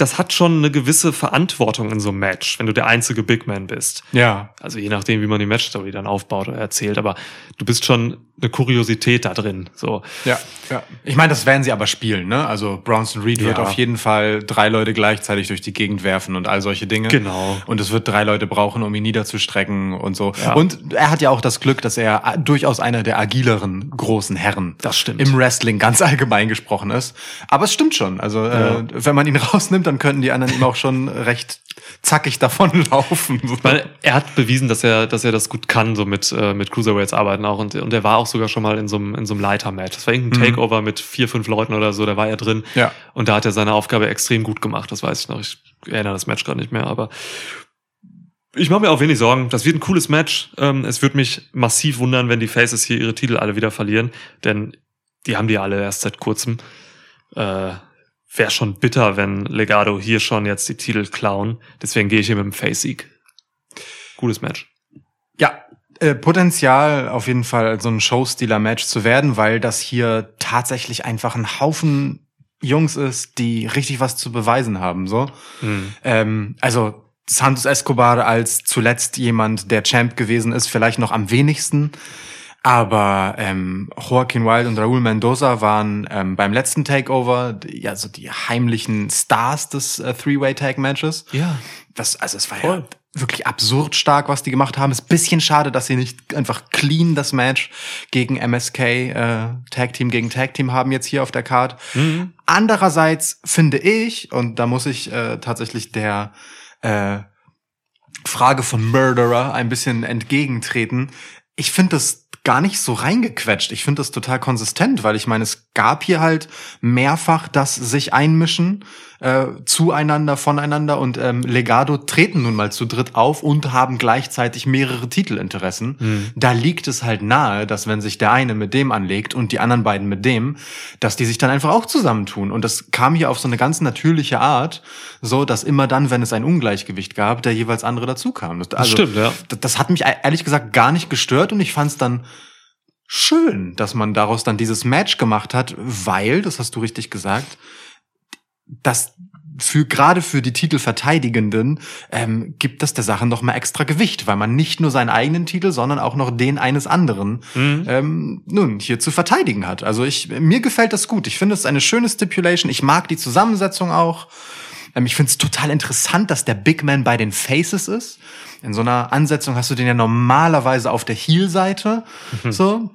das hat schon eine gewisse Verantwortung in so einem Match, wenn du der einzige Big Man bist. Ja. Also je nachdem, wie man die Matchstory dann aufbaut oder erzählt, aber du bist schon eine Kuriosität da drin, so. Ja, ja. Ich meine, das werden sie aber spielen, ne? Also Bronson Reed wird Ja. auf jeden Fall drei Leute gleichzeitig durch die Gegend werfen und all solche Dinge. Genau. Und es wird drei Leute brauchen, um ihn niederzustrecken und so. Ja. Und er hat ja auch das Glück, dass er durchaus einer der agileren großen Herren Das stimmt. im Wrestling ganz allgemein gesprochen ist. Aber es stimmt schon. Also äh, wenn man ihn rausnimmt, dann könnten die anderen ihm auch schon recht zackig davonlaufen. Weil er hat bewiesen, dass er, dass er das gut kann, so mit, äh, mit Cruiserweights arbeiten auch. Und, und er war auch sogar schon mal in so einem, in so einem Leiter-Match. Das war irgendein Takeover mit vier, fünf Leuten oder so, da war er drin. Mhm. Ja. Und da hat er seine Aufgabe extrem gut gemacht. Das weiß ich noch. Ich erinnere das Match gerade nicht mehr, aber ich mache mir auch wenig Sorgen. Das wird ein cooles Match. Ähm, es würde mich massiv wundern, wenn die Faces hier ihre Titel alle wieder verlieren, denn die haben die alle erst seit kurzem. Äh, Wäre schon bitter, wenn Legado hier schon jetzt die Titel klauen. Deswegen gehe ich hier mit dem Face-Sieg. Gutes Match. Ja, äh, Potenzial auf jeden Fall so ein Showstealer-Match zu werden, weil das hier tatsächlich einfach ein Haufen Jungs ist, die richtig was zu beweisen haben. So, Hm. ähm, also Santos Escobar als zuletzt jemand, der Champ gewesen ist, vielleicht noch am wenigsten. Aber ähm, Joaquin Wild und Raúl Mendoza waren ähm, beim letzten Takeover die- ja so die heimlichen Stars des äh, Three-Way-Tag-Matches. Ja. Das, also es war Voll. ja wirklich absurd stark, was die gemacht haben. Ist bisschen schade, dass sie nicht einfach clean das Match gegen MSK äh, Tag Team gegen Tag Team haben jetzt hier auf der Card. Mhm. Andererseits finde ich, und da muss ich äh, tatsächlich der äh, Frage von Murderer ein bisschen entgegentreten. Ich finde das gar nicht so reingequetscht. Ich finde das total konsistent, weil ich meine, es gab hier halt mehrfach das sich einmischen äh, zueinander, voneinander und ähm, Legado treten nun mal zu dritt auf und haben gleichzeitig mehrere Titelinteressen. Hm. Da liegt es halt nahe, dass wenn sich der eine mit dem anlegt und die anderen beiden mit dem, dass die sich dann einfach auch zusammentun. Und das kam hier auf so eine ganz natürliche Art, so dass immer dann, wenn es ein Ungleichgewicht gab, der jeweils andere dazu kam. Das, also, stimmt, ja. Das, das hat mich e- ehrlich gesagt gar nicht gestört und ich fand es dann schön, dass man daraus dann dieses Match gemacht hat, weil, das hast du richtig gesagt, das für gerade für die Titelverteidigenden ähm, gibt das der Sache noch mal extra Gewicht, weil man nicht nur seinen eigenen Titel, sondern auch noch den eines anderen Mhm. ähm, nun hier zu verteidigen hat. Also ich mir gefällt das gut. Ich finde es eine schöne Stipulation. Ich mag die Zusammensetzung auch. Ähm, ich finde es total interessant, dass der Big Man bei den Faces ist. In so einer Ansetzung hast du den ja normalerweise auf der Heel-Seite. So.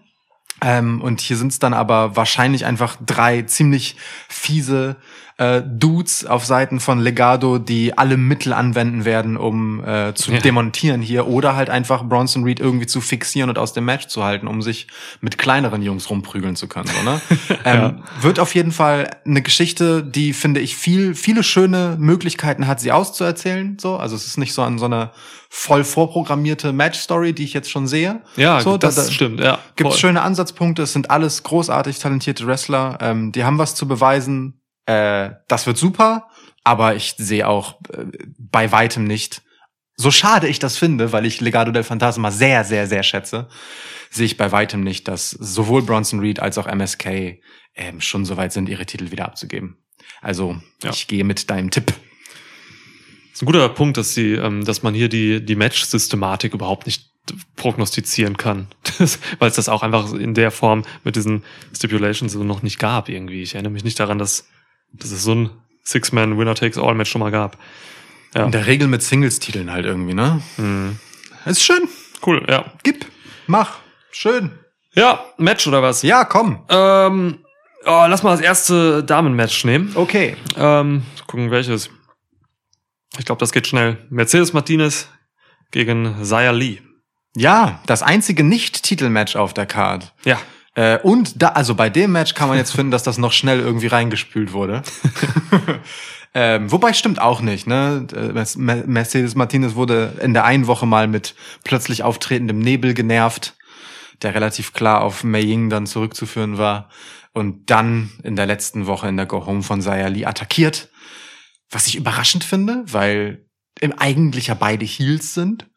Ähm, und hier sind es dann aber wahrscheinlich einfach drei ziemlich fiese äh, Dudes auf Seiten von Legado, die alle Mittel anwenden werden, um äh, zu Ja. demontieren hier oder halt einfach Bronson Reed irgendwie zu fixieren und aus dem Match zu halten, um sich mit kleineren Jungs rumprügeln zu können. So, ne? ähm, Wird auf jeden Fall eine Geschichte, die finde ich viel, viele schöne Möglichkeiten hat, sie auszuerzählen. So, also es ist nicht so an so eine voll vorprogrammierte Match-Story, die ich jetzt schon sehe. Ja, so, das da- da- stimmt, ja. Gibt schöne Ansatzpunkte, es sind alles großartig talentierte Wrestler, ähm, die haben was zu beweisen. Äh, das wird super, aber ich sehe auch äh, bei weitem nicht, so schade ich das finde, weil ich Legado del Fantasma sehr, sehr, sehr schätze, sehe ich bei weitem nicht, dass sowohl Bronson Reed als auch MSK ähm, schon so weit sind, ihre Titel wieder abzugeben. Also Ja. ich gehe mit deinem Tipp. Das ist ein guter Punkt, dass die, ähm, dass man hier die, die Match-Systematik überhaupt nicht prognostizieren kann. Weil es das auch einfach in der Form mit diesen Stipulations so noch nicht gab irgendwie. Ich erinnere mich nicht daran, dass, dass es so ein Six-Man Winner-Takes-All-Match schon mal gab. Ja. In der Regel mit Singles-Titeln halt irgendwie, ne? Hm. Ist schön. Cool, ja. Gib. Mach. Schön. Ja, Match oder was? Ja, komm. Ähm, oh, lass mal das erste Damen-Match nehmen. Okay. Ähm, gucken welches. Ich glaube, das geht schnell. Mercedes Martinez gegen Zaya Lee. Ja, das einzige Nicht-Titelmatch auf der Card. Ja. Äh, und da, also bei dem Match kann man jetzt finden, dass das noch schnell irgendwie reingespült wurde. ähm, wobei stimmt auch nicht, ne? Äh, Mercedes Martinez wurde in der einen Woche mal mit plötzlich auftretendem Nebel genervt, der relativ klar auf Mei Ying dann zurückzuführen war. Und dann in der letzten Woche in der Go Home von Zaya Lee attackiert. Was ich überraschend finde, weil im eigentlich ja beide Heels sind.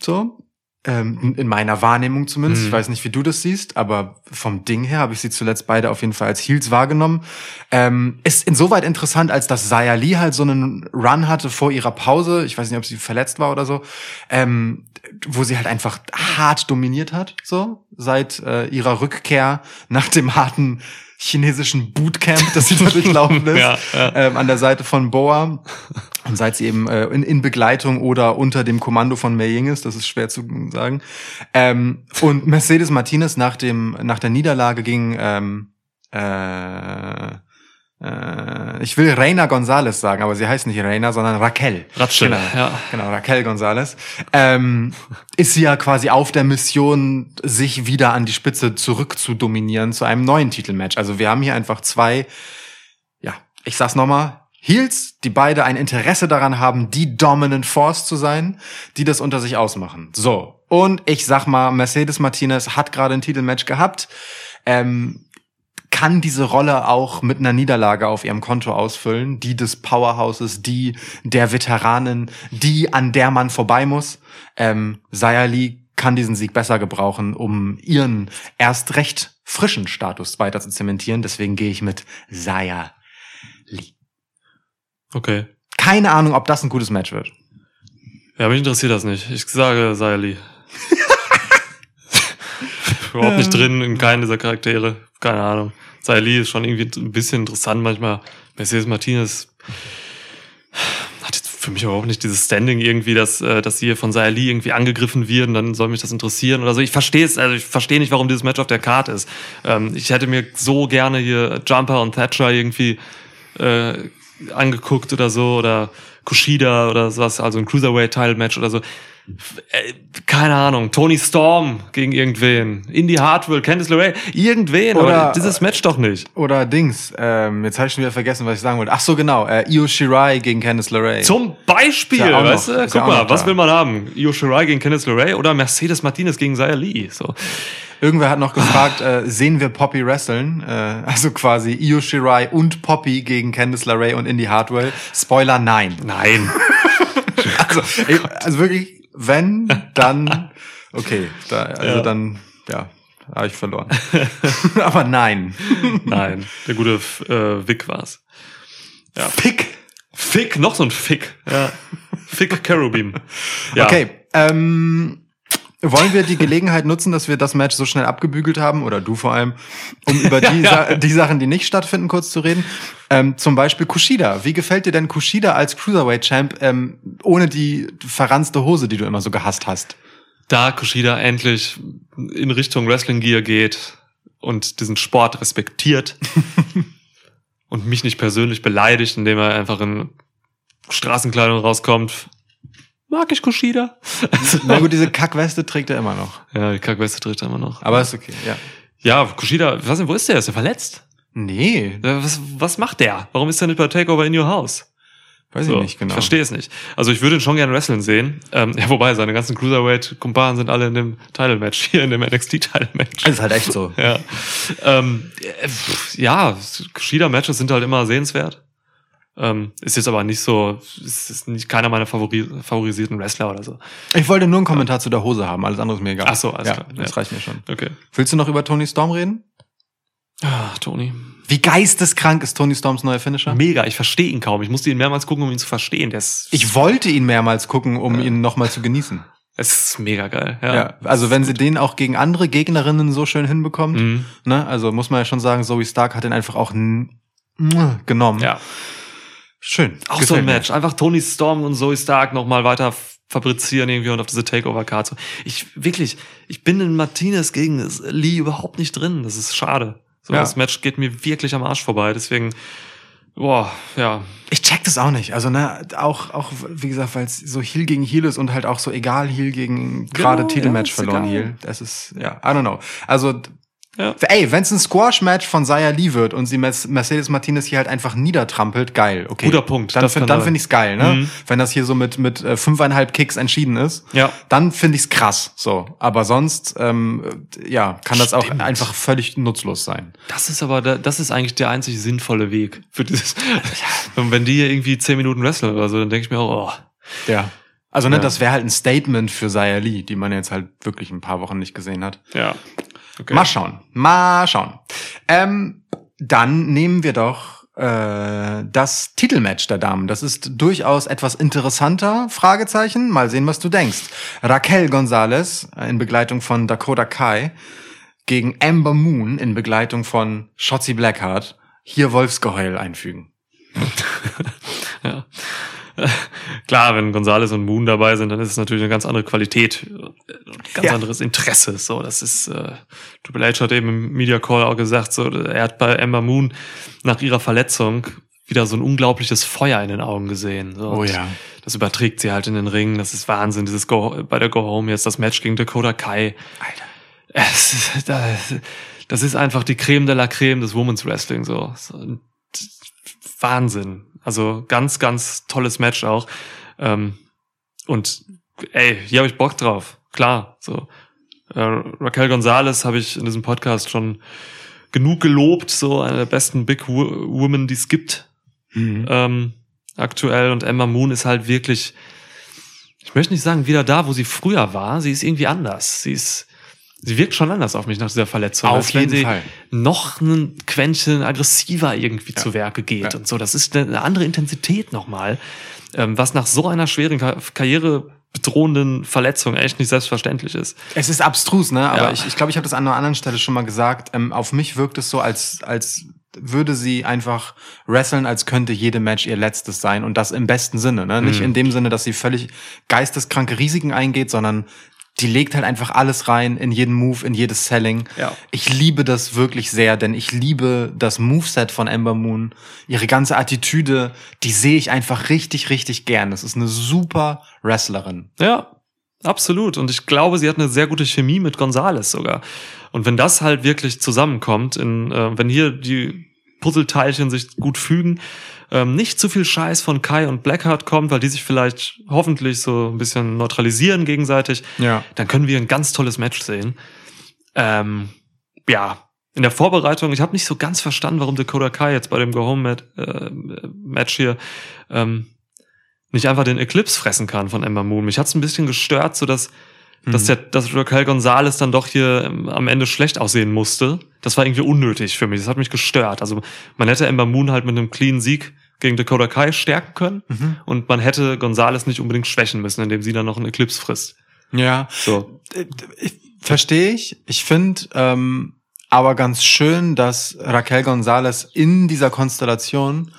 So. Ähm, in meiner Wahrnehmung zumindest. Mhm. Ich weiß nicht, wie du das siehst, aber vom Ding her habe ich sie zuletzt beide auf jeden Fall als Heels wahrgenommen. Ähm, ist insoweit interessant, als dass Zaya Lee halt so einen Run hatte vor ihrer Pause. Ich weiß nicht, ob sie verletzt war oder so. Ähm, wo sie halt einfach hart dominiert hat, so, seit äh, ihrer Rückkehr nach dem harten chinesischen Bootcamp, das sie da durchlaufen ist Ja, ja. ähm, an der Seite von Boa. Und seit sie eben äh, in, in Begleitung oder unter dem Kommando von Mei Ying ist, das ist schwer zu sagen. Ähm, und Mercedes Martinez nach dem nach der Niederlage gegen ähm, äh, äh, ich will Reina González sagen, aber sie heißt nicht Reina, sondern Raquel. Ratschel, Genau, ja. genau Raquel González. Ähm, ist sie ja quasi auf der Mission, sich wieder an die Spitze zurück zu dominieren zu einem neuen Titelmatch. Also wir haben hier einfach zwei, ja, ich sag's nochmal, Heels, die beide ein Interesse daran haben, die Dominant Force zu sein, die das unter sich ausmachen. So. Und ich sag mal, Mercedes Martinez hat gerade ein Titelmatch gehabt. Ähm, kann diese Rolle auch mit einer Niederlage auf ihrem Konto ausfüllen, die des Powerhouses, die der Veteranen, die an der man vorbei muss. Ähm, Zaya Lee kann diesen Sieg besser gebrauchen, um ihren erst recht frischen Status weiter zu zementieren. Deswegen gehe ich mit Zaya Lee. Okay. Keine Ahnung, ob das ein gutes Match wird. Ja, mich interessiert das nicht. Ich sage Zaya Lee. Überhaupt nicht drin in keinen dieser Charaktere. Keine Ahnung. Lee ist schon irgendwie ein bisschen interessant manchmal. Mercedes Martinez hat jetzt für mich überhaupt nicht dieses Standing irgendwie, dass, äh, dass sie hier von Lee irgendwie angegriffen wird und dann soll mich das interessieren oder so. Ich verstehe es, also ich verstehe nicht, warum dieses Match auf der Karte ist. Ähm, ich hätte mir so gerne hier Jumper und Thatcher irgendwie äh, angeguckt oder so oder Kushida oder sowas, also ein Cruiserweight-Title-Match oder so. Äh, Keine Ahnung, Tony Storm gegen irgendwen, Indy Hartwell, Candice LeRae, irgendwen, Oder- aber dieses Match doch nicht. Oder Dings, ähm, jetzt habe ich schon wieder vergessen, was ich sagen wollte. Ach so, genau, äh, Io Shirai gegen Candice LeRae. Zum Beispiel, ja auch noch- weißt du, guck mal, was will man haben? Io Shirai gegen Candice LeRae oder Mercedes Martinez gegen Zaya Lee? So. Irgendwer hat noch gefragt, äh, sehen wir Poppy wresteln? Äh, also quasi Io Shirai und Poppy gegen Candice LeRae und Indy Hartwell. Spoiler, nein. Nein. Also, also wirklich, wenn, dann, okay, da, also Ja. dann, ja, habe ich verloren. Aber nein. Nein. Der gute äh, Vic war's. Ja. Fick. Fick, noch so ein Fick. Ja. Fick Cherubim. Ja. Okay, ähm, wollen wir die Gelegenheit nutzen, dass wir das Match so schnell abgebügelt haben, oder du vor allem, um über die, Sa die Sachen, die nicht stattfinden, kurz zu reden? Ähm, zum Beispiel Kushida. Wie gefällt dir denn Kushida als Cruiserweight-Champ ähm, ohne die verranzte Hose, die du immer so gehasst hast? Da Kushida endlich in Richtung Wrestling Gear geht und diesen Sport respektiert und mich nicht persönlich beleidigt, indem er einfach in Straßenkleidung rauskommt, mag ich Kushida. Na gut, diese Kackweste trägt er immer noch. ja, die Kackweste trägt er immer noch. Aber ist okay, ja. Ja, Kushida, ich weiß nicht, wo ist der? Ist er verletzt? Nee, Was, was macht der? Warum ist er nicht bei Takeover in Your House? weiß So, ich nicht genau. Ich verstehe es nicht. Also ich würde ihn schon gerne wrestlen sehen. Ähm, ja, wobei, seine ganzen Cruiserweight-Kumpanen sind alle in dem Title-Match, hier in dem NXT-Title-Match. Das ist halt echt so. Ja, ähm, äh, ja Kushida-Matches sind halt immer sehenswert. Ähm, ist jetzt aber nicht so, ist, ist nicht keiner meiner Favori favorisierten Wrestler oder so. Ich wollte nur einen Kommentar zu der Hose haben, alles andere ist mir egal. Ach so, alles ja, klar, Das ja. reicht mir schon. Okay. Willst du noch über Tony Storm reden? Ah, Tony. Wie geisteskrank ist Tony Storms neuer Finisher? Mega, ich verstehe ihn kaum. Ich musste ihn mehrmals gucken, um ihn zu verstehen. Der Ich wollte ihn mehrmals gucken, um ihn nochmal zu genießen. es ist mega geil. Ja. Ja. also wenn sie den auch gegen andere Gegnerinnen so schön hinbekommt, Mhm. ne, also muss man ja schon sagen, Zoe Stark hat den einfach auch genommen. ja. Schön. Auch so ein mir. Match. Einfach Tony Storm und Zoe Stark nochmal weiter fabrizieren irgendwie und auf diese Takeover-Card. So. Ich, wirklich, ich bin in Martinez gegen Lee überhaupt nicht drin. Das ist schade. So, Ja. das Match geht mir wirklich am Arsch vorbei. Deswegen, boah, ja. Ich check das auch nicht. Also, ne, auch, auch, wie gesagt, weil es so Heel gegen Heel ist und halt auch so egal Heel gegen gerade Genau, Titelmatch ja, verloren egal. Heel. Das ist, ja, I don't know. Also, Ja. ey, wenn es ein Squash-Match von Saya Lee wird und sie Mercedes Martinez hier halt einfach niedertrampelt, geil, okay. Guter Punkt, Dann, das dann finde ich's geil, ne? Mhm. Wenn das hier so mit, mit äh, fünfeinhalb Kicks entschieden ist. Ja. Dann finde ich's krass, so. Aber sonst, ähm, äh, ja, kann das auch Stimmt. einfach völlig nutzlos sein. Das ist aber, das ist eigentlich der einzig sinnvolle Weg für dieses. Und wenn die hier irgendwie zehn Minuten wresteln oder so, dann denke ich mir auch, oh, Ja. Also, ne, Ja. das wäre halt ein Statement für Saya Lee, die man jetzt halt wirklich ein paar Wochen nicht gesehen hat. ja. Okay. Mal schauen. Mal schauen. Ähm, dann nehmen wir doch äh, das Titelmatch der Damen. Das ist durchaus etwas interessanter. Fragezeichen. Mal sehen, was du denkst. Raquel Gonzalez äh, in Begleitung von Dakota Kai gegen Amber Moon in Begleitung von Shotzi Blackheart. Hier Wolfsgeheul einfügen. Ja. Klar, wenn Gonzales und Moon dabei sind, dann ist es natürlich eine ganz andere Qualität, äh, ganz Ja. anderes Interesse. So, das ist äh, Triple H hat eben im Media Call auch gesagt, so er hat bei Ember Moon nach ihrer Verletzung wieder so ein unglaubliches Feuer in den Augen gesehen. So, Oh Und ja. Das überträgt sie halt in den Ring. Das ist Wahnsinn. Dieses Go bei der Go Home jetzt das Match gegen Dakota Kai. Alter. Es, das, das ist einfach die Creme de la Creme des Women's Wrestling. So. so Wahnsinn. Also ganz, ganz tolles Match auch. Ähm, und ey, hier habe ich Bock drauf. Klar. So. Äh, Raquel Gonzalez habe ich in diesem Podcast schon genug gelobt. So eine der besten Big Wo Women, die es gibt Mhm. ähm, aktuell. Und Emma Moon ist halt wirklich, ich möchte nicht sagen, wieder da, wo sie früher war. Sie ist irgendwie anders. Sie ist, sie wirkt schon anders auf mich nach dieser Verletzung. Auf jeden sie Fall. noch ein Quäntchen aggressiver irgendwie Ja. zu Werke geht Ja. und so. Das ist eine, andere Intensität nochmal, ähm, was nach so einer schweren Ka Karriere bedrohenden Verletzung echt nicht selbstverständlich ist. Es ist abstrus, ne? Aber Ja. ich ich, glaube, ich habe das an einer anderen Stelle schon mal gesagt. Ähm, auf mich wirkt es so, als, als würde sie einfach wresteln, als könnte jede Match ihr letztes sein. Und das im besten Sinne. Ne? Nicht Mhm. in dem Sinne, dass sie völlig geisteskranke Risiken eingeht, sondern die legt halt einfach alles rein in jeden Move, in jedes Selling. Ja. Ich liebe das wirklich sehr, denn ich liebe das Moveset von Ember Moon. Ihre ganze Attitüde, die sehe ich einfach richtig, richtig gern. Das ist eine super Wrestlerin. Ja, absolut. Und ich glaube, sie hat eine sehr gute Chemie mit Gonzales sogar. Und wenn das halt wirklich zusammenkommt, in, äh, wenn hier die Puzzleteilchen sich gut fügen, ähm, nicht zu viel Scheiß von Kai und Blackheart kommt, weil die sich vielleicht hoffentlich so ein bisschen neutralisieren gegenseitig, Ja. dann können wir ein ganz tolles Match sehen. Ähm, ja, in der Vorbereitung, ich habe nicht so ganz verstanden, warum Dakota Kai jetzt bei dem Go-Home-Match hier ähm, nicht einfach den Eclipse fressen kann von Ember Moon. Mich hat's ein bisschen gestört, so dass, dass, Mhm. der, dass Raquel Gonzalez dann doch hier ähm, am Ende schlecht aussehen musste. Das war irgendwie unnötig für mich. Das hat mich gestört. Also man hätte Ember Moon halt mit einem clean Sieg gegen Dakota Kai stärken können Mhm. und man hätte Gonzalez nicht unbedingt schwächen müssen, indem sie dann noch einen Eclipse frisst. Ja, So. verstehe ich. Ich finde ähm, aber ganz schön, dass Raquel Gonzalez in dieser Konstellation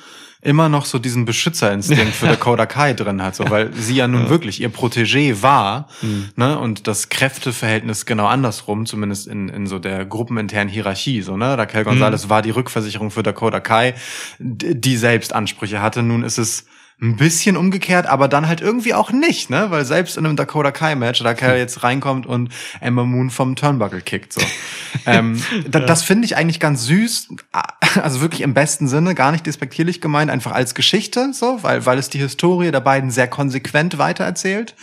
immer noch so diesen Beschützerinstinkt für Dakota Kai drin hat, so, weil sie ja nun wirklich ihr Protégé war, ne, und das Kräfteverhältnis genau andersrum, zumindest in, in so der gruppeninternen Hierarchie, so, ne, Raquel Gonzalez war die Rückversicherung für Dakota Kai, die selbst Ansprüche hatte, nun ist es ein bisschen umgekehrt, aber dann halt irgendwie auch nicht, ne? Weil selbst in einem Dakota Kai Match Raquel jetzt reinkommt und Ember Moon vom Turnbuckle kickt, so. ähm, da, Das finde ich eigentlich ganz süß, also wirklich im besten Sinne, gar nicht despektierlich gemeint, einfach als Geschichte, so, weil, weil es die Historie der beiden sehr konsequent weitererzählt.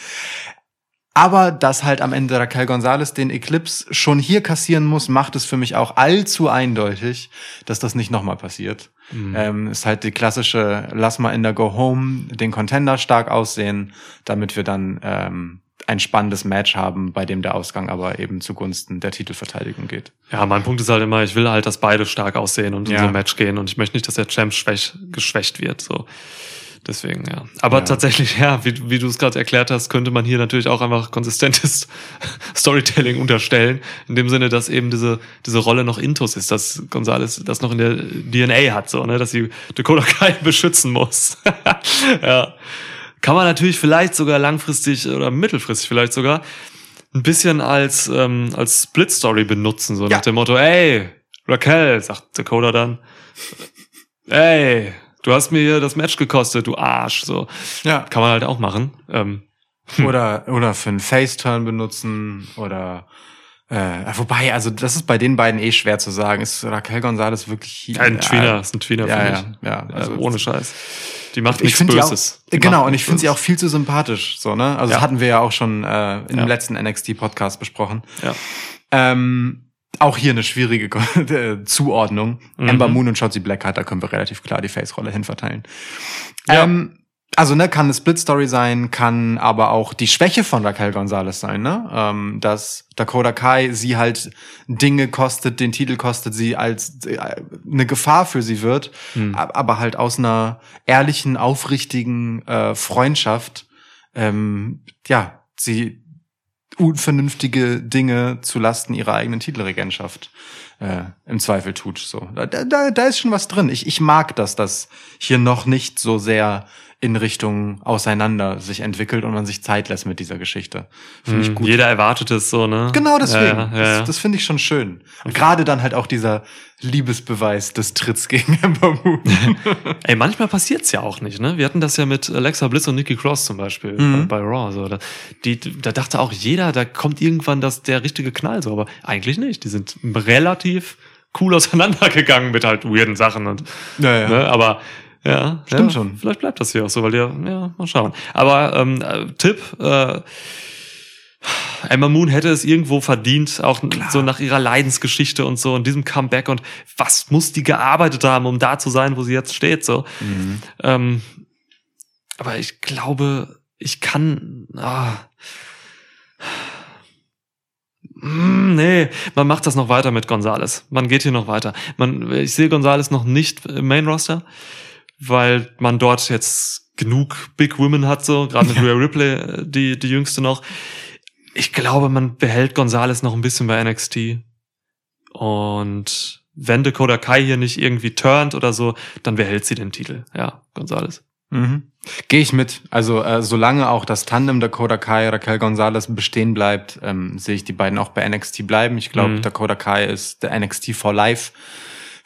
Aber dass halt am Ende Raquel Gonzalez den Eclipse schon hier kassieren muss, macht es für mich auch allzu eindeutig, dass das nicht nochmal passiert. Ähm, ist halt die klassische, lass mal in der Go Home den Contender stark aussehen, damit wir dann ähm, ein spannendes Match haben, bei dem der Ausgang aber eben zugunsten der Titelverteidigung geht. Ja, mein Punkt ist halt immer, ich will halt, dass beide stark aussehen und in Ja. so ein Match gehen und ich möchte nicht, dass der Champ schwäch, geschwächt wird. So. Deswegen, ja. Aber Ja. tatsächlich, ja, wie, wie du es gerade erklärt hast, könnte man hier natürlich auch einfach konsistentes Storytelling unterstellen. In dem Sinne, dass eben diese, diese Rolle noch Intus ist, dass Gonzalez das noch in der DNA hat, so, ne, dass sie Dakota Kai beschützen muss. ja. Kann man natürlich vielleicht sogar langfristig oder mittelfristig vielleicht sogar ein bisschen als, ähm, als Split-Story benutzen, so Ja. nach dem Motto, ey, Raquel, sagt Dakota dann, ey, du hast mir hier das Match gekostet, du Arsch, so. Ja. Kann man halt auch machen. Ähm, Oder, oder für einen Face-Turn benutzen oder äh, wobei, also das ist bei den beiden eh schwer zu sagen. Ist Raquel Gonzalez wirklich hier? ein Tweener, ist ein Tweener ja, für ja, mich. ja, Also also- ohne Scheiß. Die macht Ich nichts auch, Böses. Die genau, und ich finde sie auch viel zu sympathisch, so, ne? Also Ja. das hatten wir ja auch schon äh, im Ja. letzten NXT-Podcast besprochen. Ja. Ähm, auch hier eine schwierige äh, Zuordnung. Mhm. Ember Moon und Shotzi Blackheart, da können wir relativ klar die Face-Rolle hinverteilen. Ja. Ähm, also, ne, kann eine Split-Story sein, kann aber auch die Schwäche von Raquel Gonzalez sein, ne? Ähm, dass Dakota Kai sie halt Dinge kostet, den Titel kostet, sie als äh, eine Gefahr für sie wird, Hm. ab- aber halt aus einer ehrlichen, aufrichtigen äh, Freundschaft, ähm, ja, sie unvernünftige Dinge zu Lasten ihrer eigenen Titelregentschaft äh, im Zweifel tut. So, da, da, da ist schon was drin. Ich, ich mag das, dass hier noch nicht so sehr in Richtung auseinander sich entwickelt und man sich Zeit lässt mit dieser Geschichte. Finde ich Hm, gut. Jeder erwartet es so, ne? Genau deswegen. Ja, ja, ja. Das, das finde ich schon schön. Und gerade dann halt auch dieser Liebesbeweis des Tritts gegen Ember Moon. Ey, manchmal passiert's ja auch nicht, ne? Wir hatten das ja mit Alexa Bliss und Nikki Cross zum Beispiel Mhm. bei, bei Raw. So. Da, die, da dachte auch jeder, da kommt irgendwann das, der richtige Knall, so, aber eigentlich nicht. Die sind relativ cool auseinandergegangen mit halt weirden Sachen und ja, ja. ne? aber ja, Stimmt ja, schon. Vielleicht bleibt das hier auch so, weil der, ja, mal schauen. Aber ähm, äh, Tipp, äh, Emma Moon hätte es irgendwo verdient, auch so nach ihrer Leidensgeschichte und so und diesem Comeback und was muss die gearbeitet haben, um da zu sein, wo sie jetzt steht, so. Mhm. Ähm, aber ich glaube, ich kann. Ah, Mm, Nee, man macht das noch weiter mit Gonzales. Man geht hier noch weiter. Man, ich sehe Gonzales noch nicht im Main Roster, weil man dort jetzt genug Big Women hat, so, gerade mit Rhea Ripley, äh, die, die jüngste noch. Ich glaube, man behält Gonzales noch ein bisschen bei NXT. Und wenn Dakota Kai hier nicht irgendwie turnt oder so, dann behält sie den Titel. Ja, Gonzales. Mhm. Gehe ich mit. Also äh, solange auch das Tandem Dakota Kai, Raquel Gonzalez bestehen bleibt, ähm, sehe ich die beiden auch bei NXT bleiben. Ich glaube, Mhm. Dakota Kai ist der NXT for Life,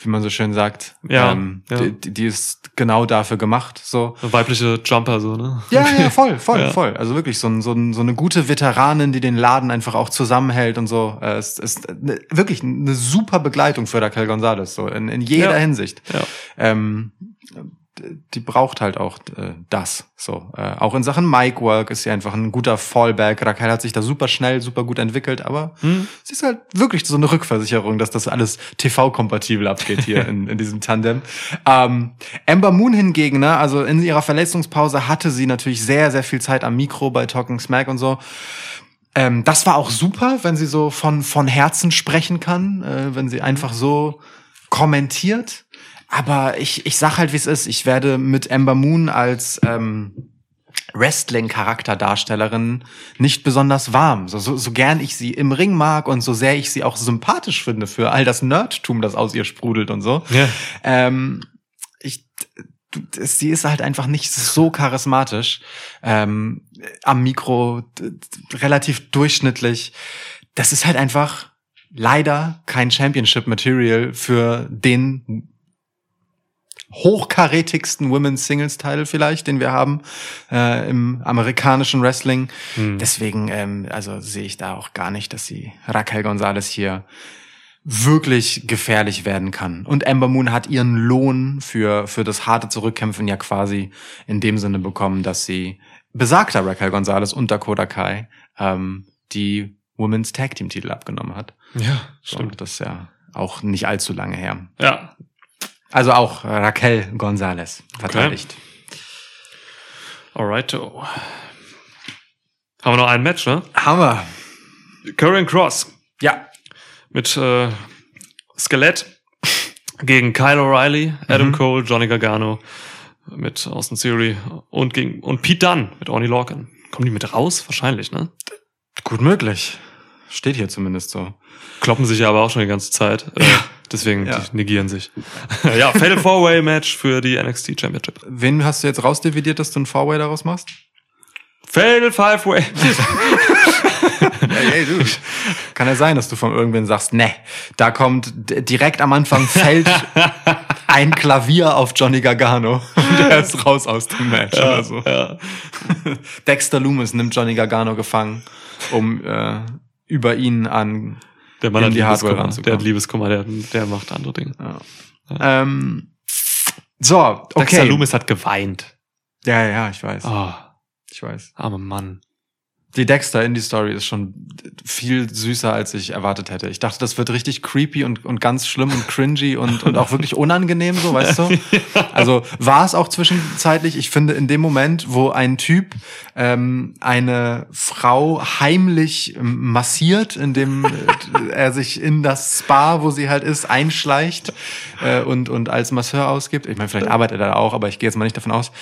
wie man so schön sagt. Ja, ähm, ja. Die, die ist genau dafür gemacht. So. Weibliche Jumper, so, ne? Ja, ja, voll, voll, Ja. voll. Also wirklich so, ein, so, ein, so eine gute Veteranin, die den Laden einfach auch zusammenhält und so. Äh, Es ist eine, wirklich eine super Begleitung für Raquel Gonzalez, so in, in jeder Ja. Hinsicht. Ja. Ähm, die braucht halt auch äh, das. So, äh, auch in Sachen Mic Work ist sie einfach ein guter Fallback. Raquel hat sich da super schnell, super gut entwickelt, aber Hm? sie ist halt wirklich so eine Rückversicherung, dass das alles TV-kompatibel abgeht hier in, in diesem Tandem. Ähm, Ember Moon hingegen, ne, also in ihrer Verletzungspause hatte sie natürlich sehr, sehr viel Zeit am Mikro bei Talking Smack und so. Ähm, das war auch super, wenn sie so von, von Herzen sprechen kann, äh, wenn sie einfach so kommentiert. Aber ich, ich sag halt, wie es ist. Ich werde mit Ember Moon als, ähm, Wrestling-Charakterdarstellerin nicht besonders warm. So, so, so gern ich sie im Ring mag und so sehr ich sie auch sympathisch finde für all das Nerdtum, das aus ihr sprudelt und so. Ja. Ähm, ich, sie ist halt einfach nicht so charismatisch. Ähm, am Mikro relativ durchschnittlich. Das ist halt einfach leider kein Championship-Material für den hochkarätigsten Women's Singles Title vielleicht, den wir haben äh, im amerikanischen Wrestling. Hm. Deswegen, ähm, also sehe ich da auch gar nicht, dass sie Raquel Gonzalez hier wirklich gefährlich werden kann. Und Ember Moon hat ihren Lohn für, für das harte Zurückkämpfen ja quasi in dem Sinne bekommen, dass sie besagter Raquel Gonzalez und Dakota Kai ähm, die Women's Tag Team Titel abgenommen hat. Ja, So, stimmt. das ist ja auch nicht allzu lange her. Ja. Also auch Raquel Gonzalez verteidigt. Alright. oh. Haben wir noch ein Match, ne? Hammer. Curran Cross Ja. mit äh, Skelett gegen Kyle O'Reilly, Adam Mhm. Cole, Johnny Gargano mit Austin Theory und gegen und Pete Dunne mit Orny Lorcan. Kommen die mit raus? Wahrscheinlich, ne? Gut möglich. Steht hier zumindest so. Kloppen sich ja aber auch schon die ganze Zeit. Äh, deswegen Ja. die negieren sich. ja, Fatal Four Way Match für die NXT Championship. Wen hast du jetzt rausdividiert, dass du ein Four-Way daraus machst? Fatal Five Way. Ey, du. Kann ja sein, dass du von irgendwen sagst, ne, da kommt direkt am Anfang fällt ein Klavier auf Johnny Gargano und der ist raus aus dem Match oder so. ja. Dexter Loomis nimmt Johnny Gargano gefangen, um äh, über ihn an Der Mann hat die Hardware Liebeskummer. Der hat Liebeskummer, der, der macht andere Dinge. ähm, so, Dexter okay. Loomis hat geweint. Ja, ja, ich weiß. Oh, Ich weiß. armer Mann. Die Dexter Indie Story ist schon viel süßer, als ich erwartet hätte. Ich dachte, das wird richtig creepy und, und ganz schlimm und cringy und, und auch wirklich unangenehm, so, weißt du? Also war es auch zwischenzeitlich. Ich finde, in dem Moment, wo ein Typ ähm, eine Frau heimlich massiert, indem äh, er sich in das Spa, wo sie halt ist, einschleicht äh, und, und als Masseur ausgibt. Ich meine, vielleicht arbeitet er da auch, aber ich gehe jetzt mal nicht davon aus.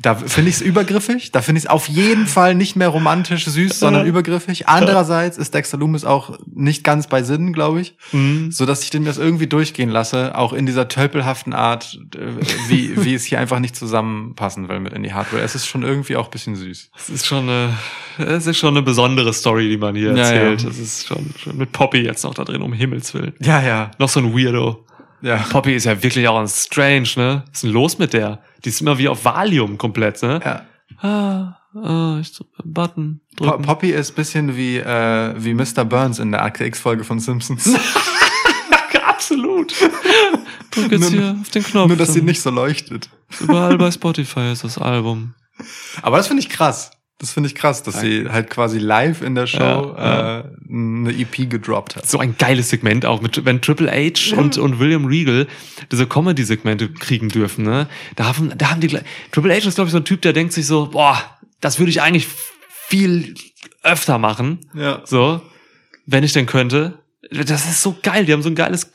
Da finde ich es übergriffig. Da finde ich es auf jeden Fall nicht mehr romantisch süß, sondern übergriffig. Andererseits ist Dexter Loomis auch nicht ganz bei Sinnen, glaube ich, Mhm. so dass ich dem das irgendwie durchgehen lasse, auch in dieser tölpelhaften Art, äh, wie, wie es hier einfach nicht zusammenpassen will mit in die Hardware. Es ist schon irgendwie auch ein bisschen süß. Es ist schon eine, es ist schon eine besondere Story, die man hier Ja, erzählt. ja. Es ist schon, schon mit Poppy jetzt noch da drin, um Himmels Willen. Ja, ja, Noch so ein Weirdo. Ja. Poppy ist ja wirklich auch ein Strange, ne? Was ist denn los mit der? Die ist immer wie auf Valium komplett, ne? ja. Ah, ah, ich drück Button drücken. Poppy ist bisschen wie, äh, wie Mr. Burns in der Akte X-Folge von Simpsons. Absolut. Drück jetzt Nur- hier auf den Knopf. Nur, dass sie nicht so leuchtet. Überall bei Spotify ist das Album. Aber das finde ich krass. Das finde ich krass, dass sie halt quasi live in der Show Ja, Äh, eine EP gedroppt hat. So ein geiles Segment auch, mit, wenn Triple H und, und William Regal diese Comedy-Segmente kriegen dürfen, ne? Da haben, da haben die, gleich- Triple H ist, glaube ich, so ein Typ, der denkt sich so, boah, das würde ich eigentlich viel öfter machen. Ja. So, wenn ich denn könnte. Das ist so geil. Die haben so ein geiles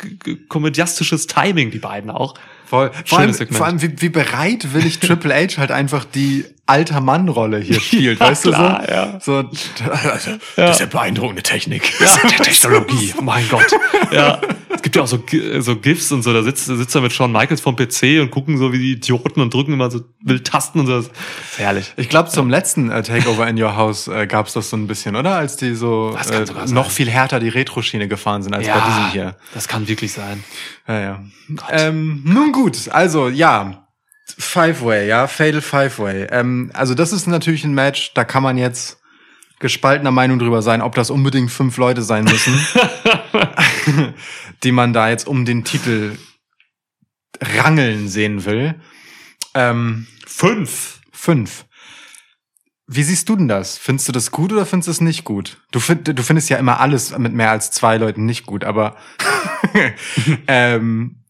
komödiastisches Timing, die beiden auch. Voll. Vor allem, Schönes Segment. vor allem wie, wie bereit will ich Triple H halt einfach die alter Mann-Rolle hier spielt, Ja, weißt klar, du so? ja. So, also, das ist ja beeindruckende Technik. Ja, Technologie. Oh mein Gott. Ja. Es gibt ja auch so, Gi- so GIFs und so, da sitzt, sitzt er mit Shawn Michaels vom PC und gucken so wie die Idioten und drücken immer so wild Tasten und so. Das ist herrlich. Ich glaube, zum letzten äh, Takeover in Your House äh, gab es das so ein bisschen, oder? Als die so äh, noch viel härter die Retro-Schiene gefahren sind als bei diesem hier. das kann wirklich sein. Ja, ja. Ähm, nun gut, also ja, Five-Way, ja, Fatal Five-Way. Ähm, also das ist natürlich ein Match, da kann man jetzt gespaltener Meinung drüber sein, ob das unbedingt fünf Leute sein müssen, die man da jetzt um den Titel rangeln sehen will. Ähm, Fünf. fünf. Wie siehst du denn das? Findest du das gut oder findest du es nicht gut? Du, find, du findest ja immer alles mit mehr als zwei Leuten nicht gut, aber ähm,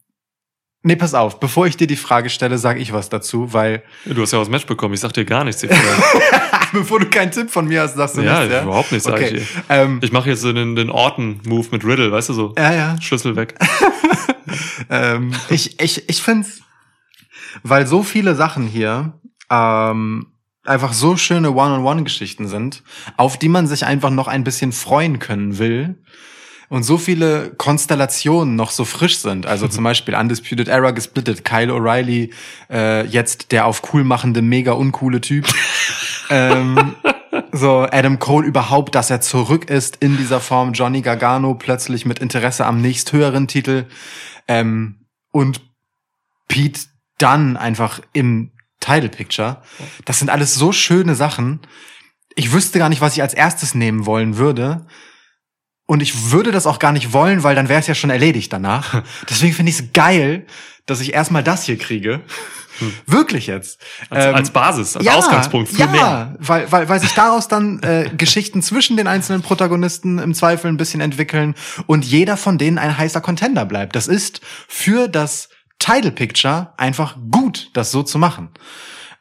nee, pass auf, bevor ich dir die Frage stelle, sage ich was dazu, weil Du hast ja das Match bekommen. Ich sag dir gar nichts. Hier bevor du keinen Tipp von mir hast, sagst du ja, nichts, ja? überhaupt nichts. sag Okay. Ich, dir. Ähm, ich mache jetzt so den, den Orton-Move mit Riddle, weißt du so? ja, ja. Schlüssel weg. ähm, ich ich, ich finde weil so viele Sachen hier ähm, einfach so schöne One-on-One-Geschichten sind, auf die man sich einfach noch ein bisschen freuen können will. Und so viele Konstellationen noch so frisch sind. Also zum Beispiel Undisputed Era gesplittet, Kyle O'Reilly, äh, jetzt der auf cool machende, mega uncoole Typ. ähm, so Adam Cole überhaupt, dass er zurück ist in dieser Form. Johnny Gargano plötzlich mit Interesse am nächsthöheren Titel. Ähm, und Pete Dunn einfach im Title Picture. Das sind alles so schöne Sachen. Ich wüsste gar nicht, was ich als erstes nehmen wollen würde. Und ich würde das auch gar nicht wollen, weil dann wäre es ja schon erledigt danach. Deswegen finde ich es geil, dass ich erstmal das hier kriege. Wirklich jetzt. Als, Ähm, als Basis, als Ausgangspunkt für ja, mehr. Weil, weil, weil sich daraus dann äh, Geschichten zwischen den einzelnen Protagonisten im Zweifel ein bisschen entwickeln und jeder von denen ein heißer Contender bleibt. Das ist für das Title Picture einfach gut, das so zu machen.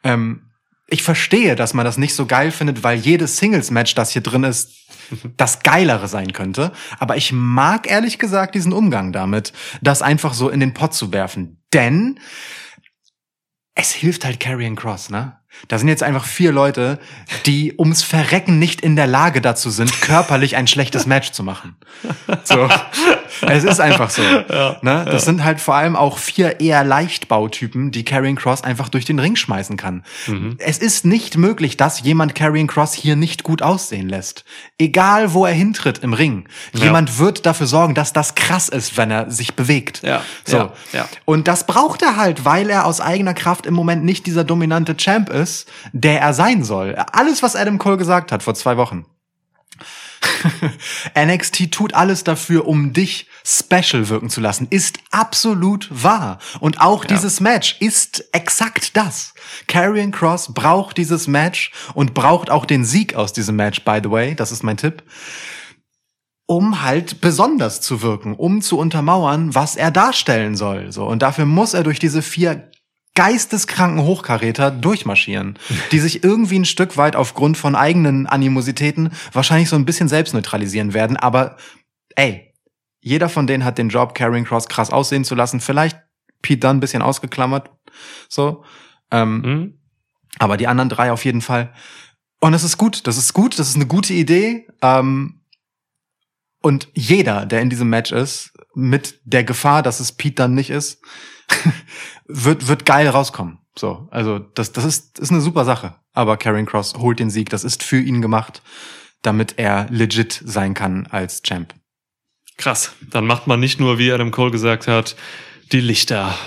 Ähm, ich verstehe, dass man das nicht so geil findet, weil jedes Singles-Match, das hier drin ist, das geilere sein könnte. Aber ich mag ehrlich gesagt diesen Umgang damit, das einfach so in den Pott zu werfen. Denn es hilft halt Carrion Cross, ne? Da sind jetzt einfach vier Leute, die ums Verrecken nicht in der Lage dazu sind, körperlich ein schlechtes Match zu machen. So. Es ist einfach so. ne? Das sind halt vor allem auch vier eher Leichtbautypen, die Carrion Cross einfach durch den Ring schmeißen kann. Es ist nicht möglich, dass jemand Carrion Cross hier nicht gut aussehen lässt. Egal, wo er hintritt im Ring. Jemand wird dafür sorgen, dass das krass ist, wenn er sich bewegt. Ja, So. ja, ja. Und das braucht er halt, weil er aus eigener Kraft im Moment nicht dieser dominante Champ ist, der er sein soll. Alles, was Adam Cole gesagt hat vor zwei Wochen. NXT tut alles dafür, um dich special wirken zu lassen, ist absolut wahr. Und auch dieses Match ist exakt das. Karrion Cross braucht dieses Match und braucht auch den Sieg aus diesem Match, by the way. Das ist mein Tipp um halt besonders zu wirken, um zu untermauern, was er darstellen soll. So und dafür muss er durch diese vier geisteskranken Hochkaräter durchmarschieren, die sich irgendwie ein Stück weit aufgrund von eigenen Animositäten wahrscheinlich so ein bisschen selbst neutralisieren werden. Aber ey, jeder von denen hat den Job, Carrying Cross krass aussehen zu lassen. Vielleicht Pete Dunne ein bisschen ausgeklammert, so. Ähm, Hm? aber die anderen drei auf jeden Fall. Und das ist gut, das ist gut, das ist eine gute Idee. Ähm, und jeder, der in diesem Match ist, mit der Gefahr, dass es Pete dann nicht ist, wird, wird geil rauskommen. So, also das, das ist, ist eine super Sache. Aber Karrion Cross holt den Sieg. Das ist für ihn gemacht, damit er legit sein kann als Champ. Krass. Dann macht man nicht nur, wie Adam Cole gesagt hat, die Lichter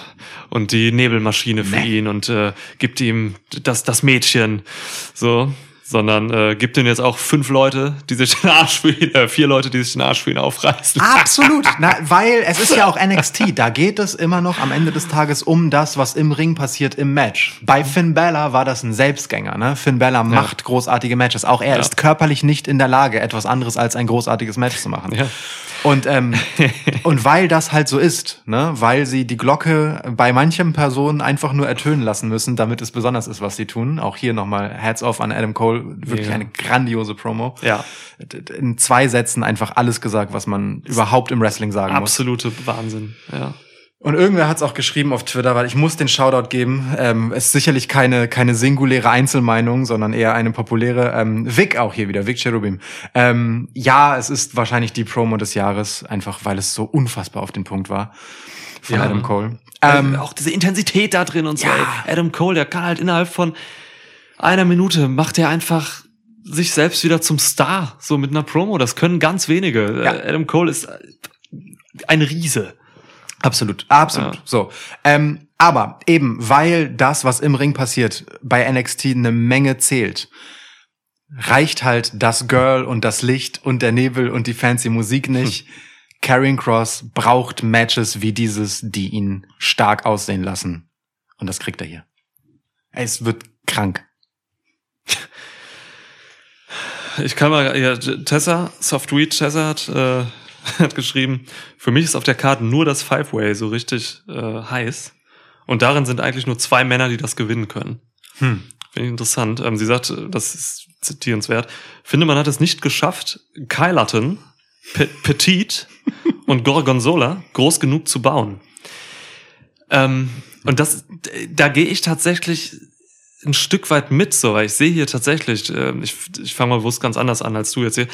und die Nebelmaschine für Nee. ihn und äh, gibt ihm das, das Mädchen. So. Sondern äh, gibt ihm jetzt auch fünf Leute, die sich den Arsch für ihn, äh, vier Leute, die sich den Arsch für ihn aufreißen. Absolut, Na, weil es ist ja auch NXT. Da geht es immer noch am Ende des Tages um das, was im Ring passiert im Match. Bei Finn Balor war das ein Selbstgänger. Ne? Finn Balor macht großartige Matches. Auch er Ja. ist körperlich nicht in der Lage, etwas anderes als ein großartiges Match zu machen. Ja. Und ähm, und weil das halt so ist, ne, weil sie die Glocke bei manchen Personen einfach nur ertönen lassen müssen, damit es besonders ist, was sie tun. Auch hier nochmal Hats off an Adam Cole, wirklich Ja. eine grandiose Promo. Ja. In zwei Sätzen einfach alles gesagt, was man überhaupt im Wrestling sagen muss. Absolute Wahnsinn. Ja. Und irgendwer hat es auch geschrieben auf Twitter, weil ich muss den Shoutout geben. Ähm, es ist sicherlich keine, keine singuläre Einzelmeinung, sondern eher eine populäre. Ähm, Vic auch hier wieder, Vic Cherubim. Ähm, ja, es ist wahrscheinlich die Promo des Jahres, einfach weil es so unfassbar auf den Punkt war von Ja. Adam Cole. Ähm, Ähm, auch diese Intensität da drin und so. Ja. Ey. Adam Cole, der kann halt innerhalb von einer Minute macht er einfach sich selbst wieder zum Star, so mit einer Promo. Das können ganz wenige. Ja. Äh, Adam Cole ist ein Riese. Absolut, absolut. Ja. So, ähm, aber eben, weil das, was im Ring passiert, bei NXT eine Menge zählt, reicht halt das Girl und das Licht und der Nebel und die fancy Musik nicht. Karrion Cross braucht Matches wie dieses, die ihn stark aussehen lassen. Und das kriegt er hier. Es wird krank. Ich kann mal, ja, Tessa, Softweed Tessa hat, äh, hat geschrieben, für mich ist auf der Karte nur das Five-Way so richtig äh, heiß. Und darin sind eigentlich nur zwei Männer, die das gewinnen können. Hm. Finde ich interessant. Ähm, sie sagt, äh, das ist zitierenswert, finde, man hat es nicht geschafft, Hutton, Pe Petit und Gorgonzola groß genug zu bauen. Ähm, und das, da gehe ich tatsächlich ein Stück weit mit, so, weil ich sehe hier tatsächlich, äh, ich, ich fange mal bewusst ganz anders an als du jetzt hier.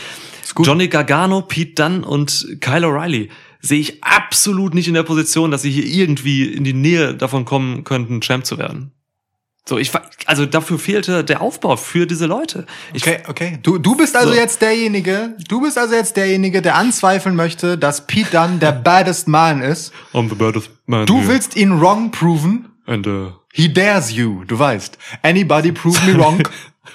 Johnny Gargano, Pete Dunn und Kyle O'Reilly sehe ich absolut nicht in der Position, dass sie hier irgendwie in die Nähe davon kommen könnten, Champ zu werden. So, ich also dafür fehlte der Aufbau für diese Leute. Ich, Okay, okay. Du, du bist also So. jetzt derjenige, du bist also jetzt derjenige, der anzweifeln möchte, dass Pete Dunne der baddest man ist. I'm the baddest man Du here. willst ihn wrong proven. And, uh, He dares you, du weißt. Anybody prove me wrong.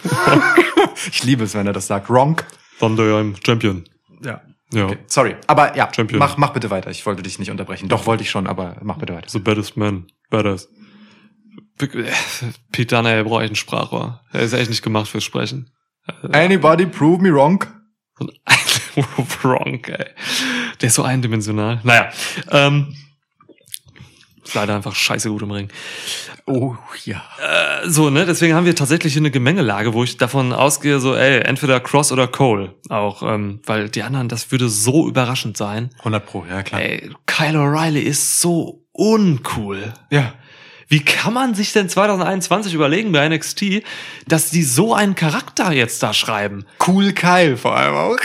ich liebe es, wenn er das sagt. Wrong. Thunder, I'm Champion. Ja. Ja. Okay, sorry. Aber ja, Champion. mach, mach bitte weiter. Ich wollte dich nicht unterbrechen. Doch, wollte ich schon, aber mach bitte weiter. The baddest man. Badass. Pete Dunne, er braucht echt ein Sprachrohr. Er ist echt nicht gemacht fürs Sprechen. Anybody prove me wrong. Wrong, ey. Der ist so eindimensional. Naja, ähm, ist leider einfach scheiße gut im Ring. Oh, ja. Äh, so, ne, deswegen haben wir tatsächlich eine Gemengelage, wo ich davon ausgehe, so, ey, entweder Cross oder Cole. Auch, ähm, weil die anderen, das würde so überraschend sein. 100 pro, ja klar. Ey, Kyle O'Reilly ist so uncool. Ja. Wie kann man sich denn 2021 überlegen bei NXT, dass die so einen Charakter jetzt da schreiben? Cool Kyle vor allem auch.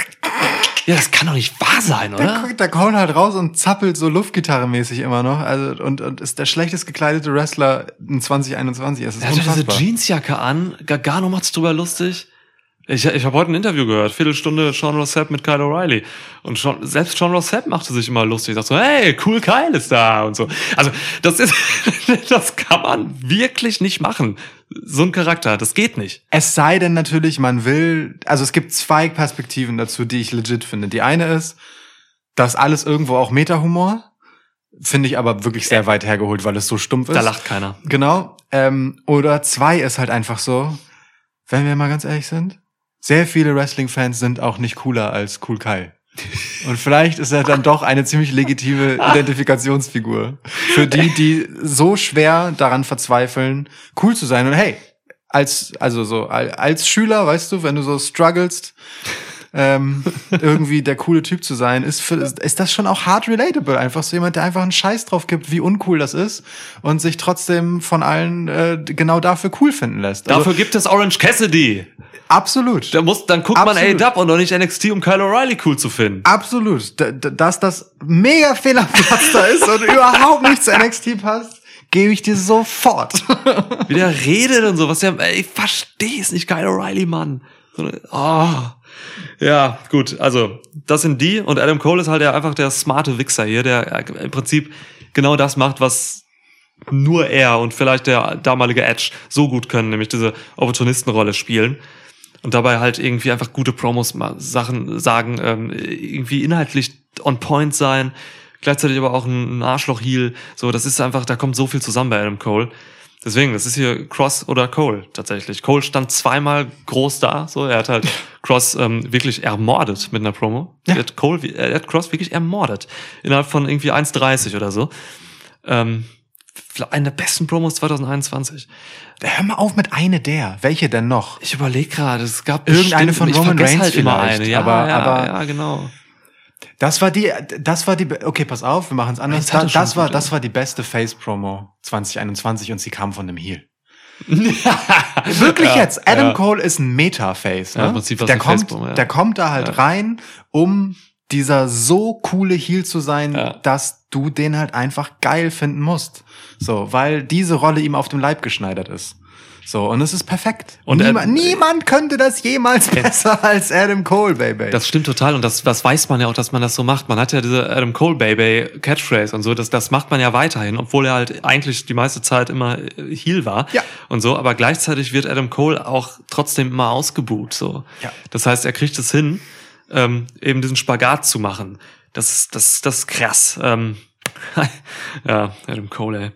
Ja, das kann doch nicht wahr sein, Der, oder? der Cole halt raus und zappelt so Luftgitarre-mäßig immer noch. Also, und, und ist der schlechtest gekleidete Wrestler in 2021. Es ist Er hat ja diese unfassbar. Jeansjacke an. Gargano macht sich drüber lustig. Ich, ich habe heute ein Interview gehört, Viertelstunde Sean Rossap mit Kyle O'Reilly. Und schon, selbst Sean Rossap machte sich immer lustig. Sagt so, hey, cool Kyle ist da und so. Also, das ist, das kann man wirklich nicht machen. So ein Charakter, das geht nicht. Es sei denn natürlich, man will, also es gibt zwei Perspektiven dazu, die ich legit finde. Die eine ist, das alles irgendwo auch Meta-Humor. Finde ich aber wirklich sehr weit hergeholt, weil es so stumpf ist. Da lacht keiner. Genau. Ähm, oder zwei ist halt einfach so, wenn wir mal ganz ehrlich sind, sehr viele Wrestling-Fans sind auch nicht cooler als Cool Kyle. Und vielleicht ist er dann doch eine ziemlich legitime Identifikationsfigur. Für die, die so schwer daran verzweifeln, cool zu sein. Und hey, als, also so, al- als Schüler, weißt du, wenn du so strugglest, ähm, irgendwie der coole Typ zu sein, ist, für, ist das schon auch hard relatable. Einfach so jemand, der einfach einen Scheiß drauf gibt, wie uncool das ist und sich trotzdem von allen äh, genau dafür cool finden lässt. Also, Dafür gibt es Orange Cassidy. absolut. Da muss, dann guckt man Absolut. A-Dub und doch nicht NXT, um Kyle O'Reilly cool zu finden. Absolut. D dass das mega Fehlerplatz da ist und überhaupt nicht zu NXT passt, gebe ich dir sofort. Wie der redet und so, was der, ey, ich verstehe es nicht, Kyle O'Reilly, Mann. So, oh. Ja, gut, also, das sind die und Adam Cole ist halt einfach der smarte Wichser hier, der äh, im Prinzip genau das macht, was nur er und vielleicht der damalige Edge so gut können, nämlich diese Opportunistenrolle spielen. Und dabei halt irgendwie einfach gute Promos Sachen sagen, ähm, irgendwie inhaltlich on point sein, gleichzeitig aber auch ein Arschloch-Heel. So, das ist einfach, da kommt so viel zusammen bei Adam Cole. Deswegen, das ist hier Cross oder Cole tatsächlich. Cole stand zweimal groß da, so er hat halt Cross ähm, wirklich ermordet mit einer Promo. Ja. Er hat Cole, er hat Cross wirklich ermordet innerhalb von irgendwie 1,30 oder so. Ähm, eine der besten Promos 2021. Hör mal auf mit eine der. Welche denn noch? Ich überlege gerade, es gab Irgendeine bestimmt- von Roman Reigns halt immer vielleicht, eine. Ja, aber- ja, aber- ja, genau. Das war die, das war die, okay, pass auf, wir machen es anders. Da, das war, das war die beste Face-Promo 2021 und sie kam von einem Heel. Wirklich Ja, jetzt. Adam ja. Cole ist ein Meta-Face. Ja, Ne? im Prinzip was der, kommt, ja. der kommt da halt Ja. rein, um dieser so coole Heel zu sein, Ja. dass du den halt einfach geil finden musst. So, weil diese Rolle ihm auf dem Leib geschneidert ist. So, und es ist perfekt. Und Und er- niemand, niemand könnte das jemals besser als Adam Cole, Baby. Das stimmt total und das, das weiß man ja auch, dass man das so macht. Man hat ja diese Adam Cole Baby Catchphrase und so, das, das macht man ja weiterhin, obwohl er halt eigentlich die meiste Zeit immer äh, Heel war Ja. und so, aber gleichzeitig wird Adam Cole auch trotzdem immer ausgebuht, so. Ja. Das heißt, er kriegt es hin, ähm, eben diesen Spagat zu machen. Das ist, das, das ist krass. Ähm, ja, Adam Cole, ey.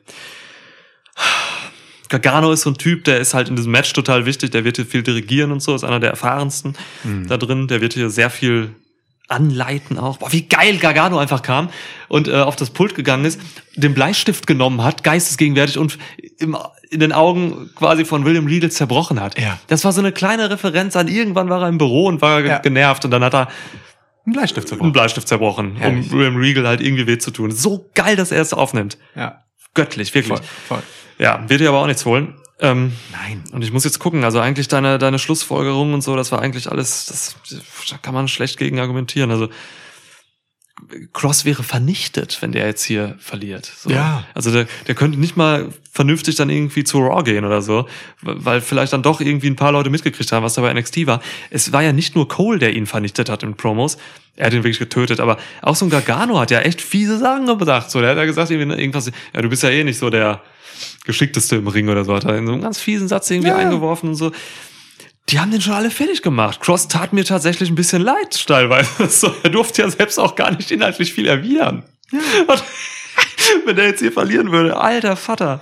Gargano ist so ein Typ, der ist halt in diesem Match total wichtig, der wird hier viel dirigieren und so, ist einer der erfahrensten da drin, der wird hier sehr viel anleiten auch. Boah, wie geil Gargano einfach kam und äh, auf das Pult gegangen ist, den Bleistift genommen hat, geistesgegenwärtig und im, in den Augen quasi von William Regal zerbrochen hat. Ja. Das war so eine kleine Referenz an irgendwann war er im Büro und war Ja. genervt und dann hat er ein Bleistift einen Bleistift zerbrochen, Herrlich. um William Regal halt irgendwie weh zu tun. So geil, dass er es aufnimmt. Ja, Göttlich, wirklich. voll, voll. Ja, wird dir aber auch nichts holen. Ähm, Nein. und ich muss jetzt gucken, also eigentlich deine, deine Schlussfolgerung und so, das war eigentlich alles, das, da kann man schlecht gegen argumentieren. Also Cross wäre vernichtet, wenn der jetzt hier verliert. So. Ja. Also der, der könnte nicht mal vernünftig dann irgendwie zu Raw gehen oder so, weil vielleicht dann doch irgendwie ein paar Leute mitgekriegt haben, was da bei NXT war. Es war ja nicht nur Cole, der ihn vernichtet hat in Promos. Er hat ihn wirklich getötet, aber auch so ein Gargano hat ja echt fiese Sachen gesagt. So, der hat ja gesagt, irgendwie irgendwas, ja, du bist ja eh nicht so der geschickteste im Ring oder so, hat er in so einen ganz fiesen Satz irgendwie Ja. eingeworfen und so. Die haben den schon alle fertig gemacht. Cross tat mir tatsächlich ein bisschen leid, teilweise. So, er durfte ja selbst auch gar nicht inhaltlich viel erwidern. Und wenn der jetzt hier verlieren würde, alter Vater.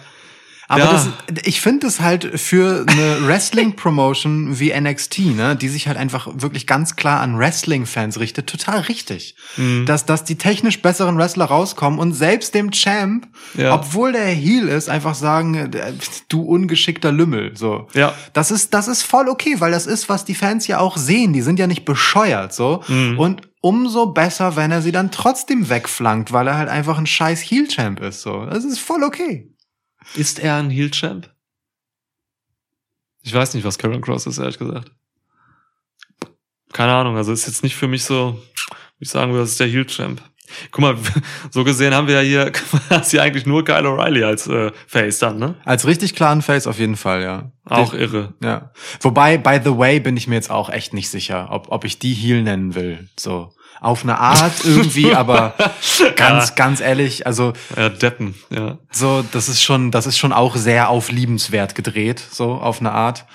Aber Ja. das, ich finde es halt für eine Wrestling-Promotion wie NXT, ne, die sich halt einfach wirklich ganz klar an Wrestling-Fans richtet, total richtig. Mhm. Dass, dass die technisch besseren Wrestler rauskommen und selbst dem Champ, Ja. obwohl der Heel ist, einfach sagen, äh, du ungeschickter Lümmel, so. Ja. Das ist, das ist voll okay, weil das ist, was die Fans ja auch sehen. Die sind ja nicht bescheuert, so. Mhm. Und umso besser, wenn er sie dann trotzdem wegflankt, weil er halt einfach ein scheiß Heel-Champ ist, so. Das ist voll okay. Ist er ein Heel-Champ? Ich weiß nicht, was Karen Cross ist, ehrlich gesagt. Keine Ahnung, also ist jetzt nicht für mich so, wie ich sagen würde, das ist der Heel-Champ. Guck mal, so gesehen haben wir ja hier quasi eigentlich nur Kyle O'Reilly als äh, Face dann, ne? Als richtig klaren Face auf jeden Fall, ja. Auch irre. Ja. Wobei, by the way, bin ich mir jetzt auch echt nicht sicher, ob, ob ich die Heel nennen will. So. Auf eine Art irgendwie, aber ganz, ganz ehrlich, also Ja, Deppen, ja. so, das ist schon, das ist schon auch sehr auf liebenswert gedreht, so auf eine Art.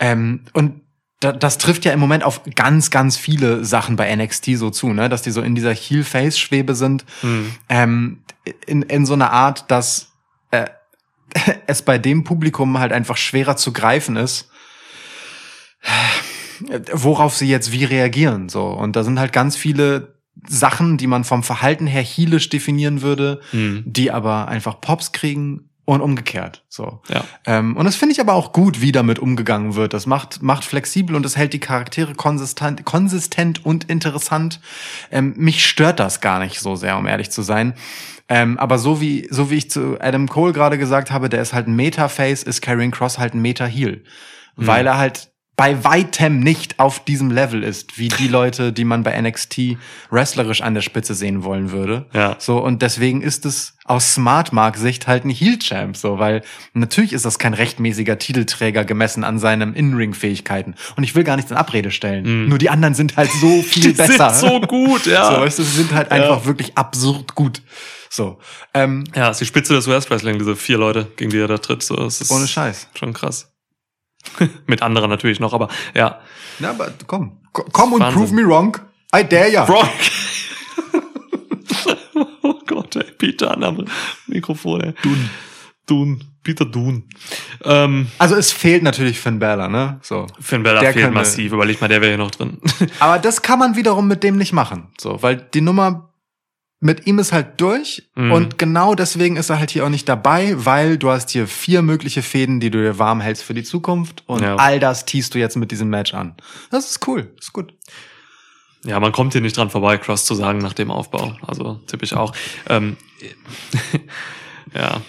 Ähm, und da, das trifft ja im Moment auf ganz, ganz viele Sachen bei NXT so zu, ne, dass die so in dieser Heel-Face-Schwebe sind, Hm. ähm, in, in so einer Art, dass äh, es bei dem Publikum halt einfach schwerer zu greifen ist, worauf sie jetzt wie reagieren, so. Und da sind halt ganz viele Sachen, die man vom Verhalten her heelisch definieren würde, Hm. die aber einfach Pops kriegen und umgekehrt, so. Ja. Ähm, und das finde ich aber auch gut, wie damit umgegangen wird. Das macht, macht flexibel und es hält die Charaktere konsistent, konsistent und interessant. Ähm, mich stört das gar nicht so sehr, um ehrlich zu sein. Ähm, aber so wie, so wie ich zu Adam Cole gerade gesagt habe, der ist halt ein Meta-Face, ist Karrion Cross halt ein Meta-Heel. Weil er halt bei weitem nicht auf diesem Level ist, wie die Leute, die man bei NXT wrestlerisch an der Spitze sehen wollen würde. Ja. So, und deswegen ist es aus Smart Mark Sicht halt ein Heel Champ, so, weil natürlich ist das kein rechtmäßiger Titelträger gemessen an seinen In-Ring-Fähigkeiten. Und ich will gar nichts in Abrede stellen. Nur die anderen sind halt so viel Die besser. sind so gut, ja. So, weißt du, sie sind halt einfach wirklich absurd gut. So, ähm, Ja, ist die Spitze des US-Wrestling, diese vier Leute, gegen die er da tritt. So, es ist ohne Scheiß. Schon krass. Mit anderen natürlich noch, aber ja. Ja, aber komm, Ko- komm und Wahnsinn. prove me wrong. I dare ya. Brock! oh Gott, ey, Peter an am Mikrofon, ey. Dun. Dun. Peter Dun. Ähm, Also es fehlt natürlich Finn Balor, ne? So. Finn Balor Der fehlt massiv. Überleg mal, der wäre hier noch drin. Aber das kann man wiederum mit dem nicht machen. So, weil die Nummer mit ihm ist halt durch Mhm. und genau deswegen ist er halt hier auch nicht dabei, weil du hast hier vier mögliche Fäden, die du dir warm hältst für die Zukunft und Ja. all das teast du jetzt mit diesem Match an. Das ist cool, ist gut. Ja, man kommt hier nicht dran vorbei, Cross zu sagen nach dem Aufbau. Also tippe ich auch. Ähm, ja.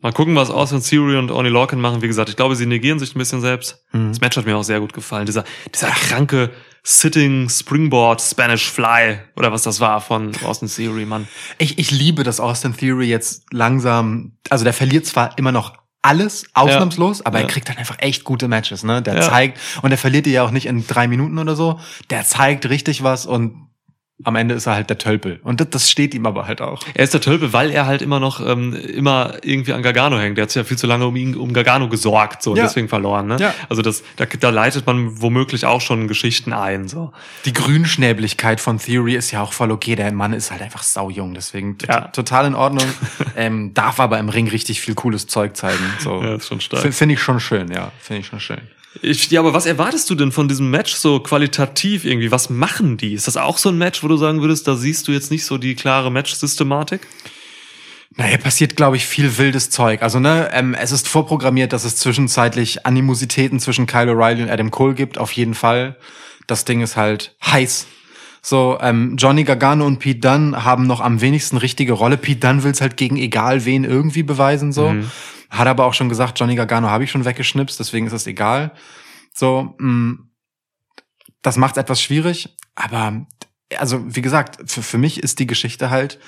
Mal gucken, was Austin Theory und Oni Lorcan machen. Wie gesagt, ich glaube, sie negieren sich ein bisschen selbst. Mhm. Das Match hat mir auch sehr gut gefallen. Dieser, dieser kranke Sitting Springboard Spanish Fly oder was das war von Austin Theory, Mann. Ich, ich liebe, dass Austin Theory jetzt langsam, also der verliert zwar immer noch alles ausnahmslos, aber Ja. er kriegt dann einfach echt gute Matches, ne? Der Ja. zeigt, und er verliert die ja auch nicht in drei Minuten oder so. Der zeigt richtig was und am Ende ist er halt der Tölpel. Und das, das steht ihm aber halt auch. Er ist der Tölpe, weil er halt immer noch ähm, immer irgendwie an Gargano hängt. Der hat sich ja viel zu lange um ihn, um Gargano gesorgt, so und Ja. deswegen verloren. Ne? Ja. Also das, da, da leitet man womöglich auch schon Geschichten ein. So. Die Grünschnäbligkeit von Theory ist ja auch voll okay. Der Mann ist halt einfach saujung, deswegen Ja. to- total in Ordnung. ähm, darf aber im Ring richtig viel cooles Zeug zeigen. So. Ja, ist schon stark. Finde ich schon schön, ja. Finde ich schon schön. Ich, ja, aber was erwartest du denn von diesem Match so qualitativ irgendwie? Was machen die? Ist das auch so ein Match, wo du sagen würdest, da siehst du jetzt nicht so die klare Match-Systematik? Naja, passiert, glaube ich, viel wildes Zeug. Also, ne, ähm, es ist vorprogrammiert, dass es zwischenzeitlich Animositäten zwischen Kyle O'Reilly und Adam Cole gibt, auf jeden Fall. Das Ding ist halt heiß. So, ähm, Johnny Gargano und Pete Dunne haben noch am wenigsten richtige Rolle. Pete Dunne will's halt gegen egal wen irgendwie beweisen, so. Hat aber auch schon gesagt, Johnny Gargano habe ich schon weggeschnipst, deswegen ist das egal. So, mh, das macht es etwas schwierig, aber also wie gesagt, für, für mich ist die Geschichte halt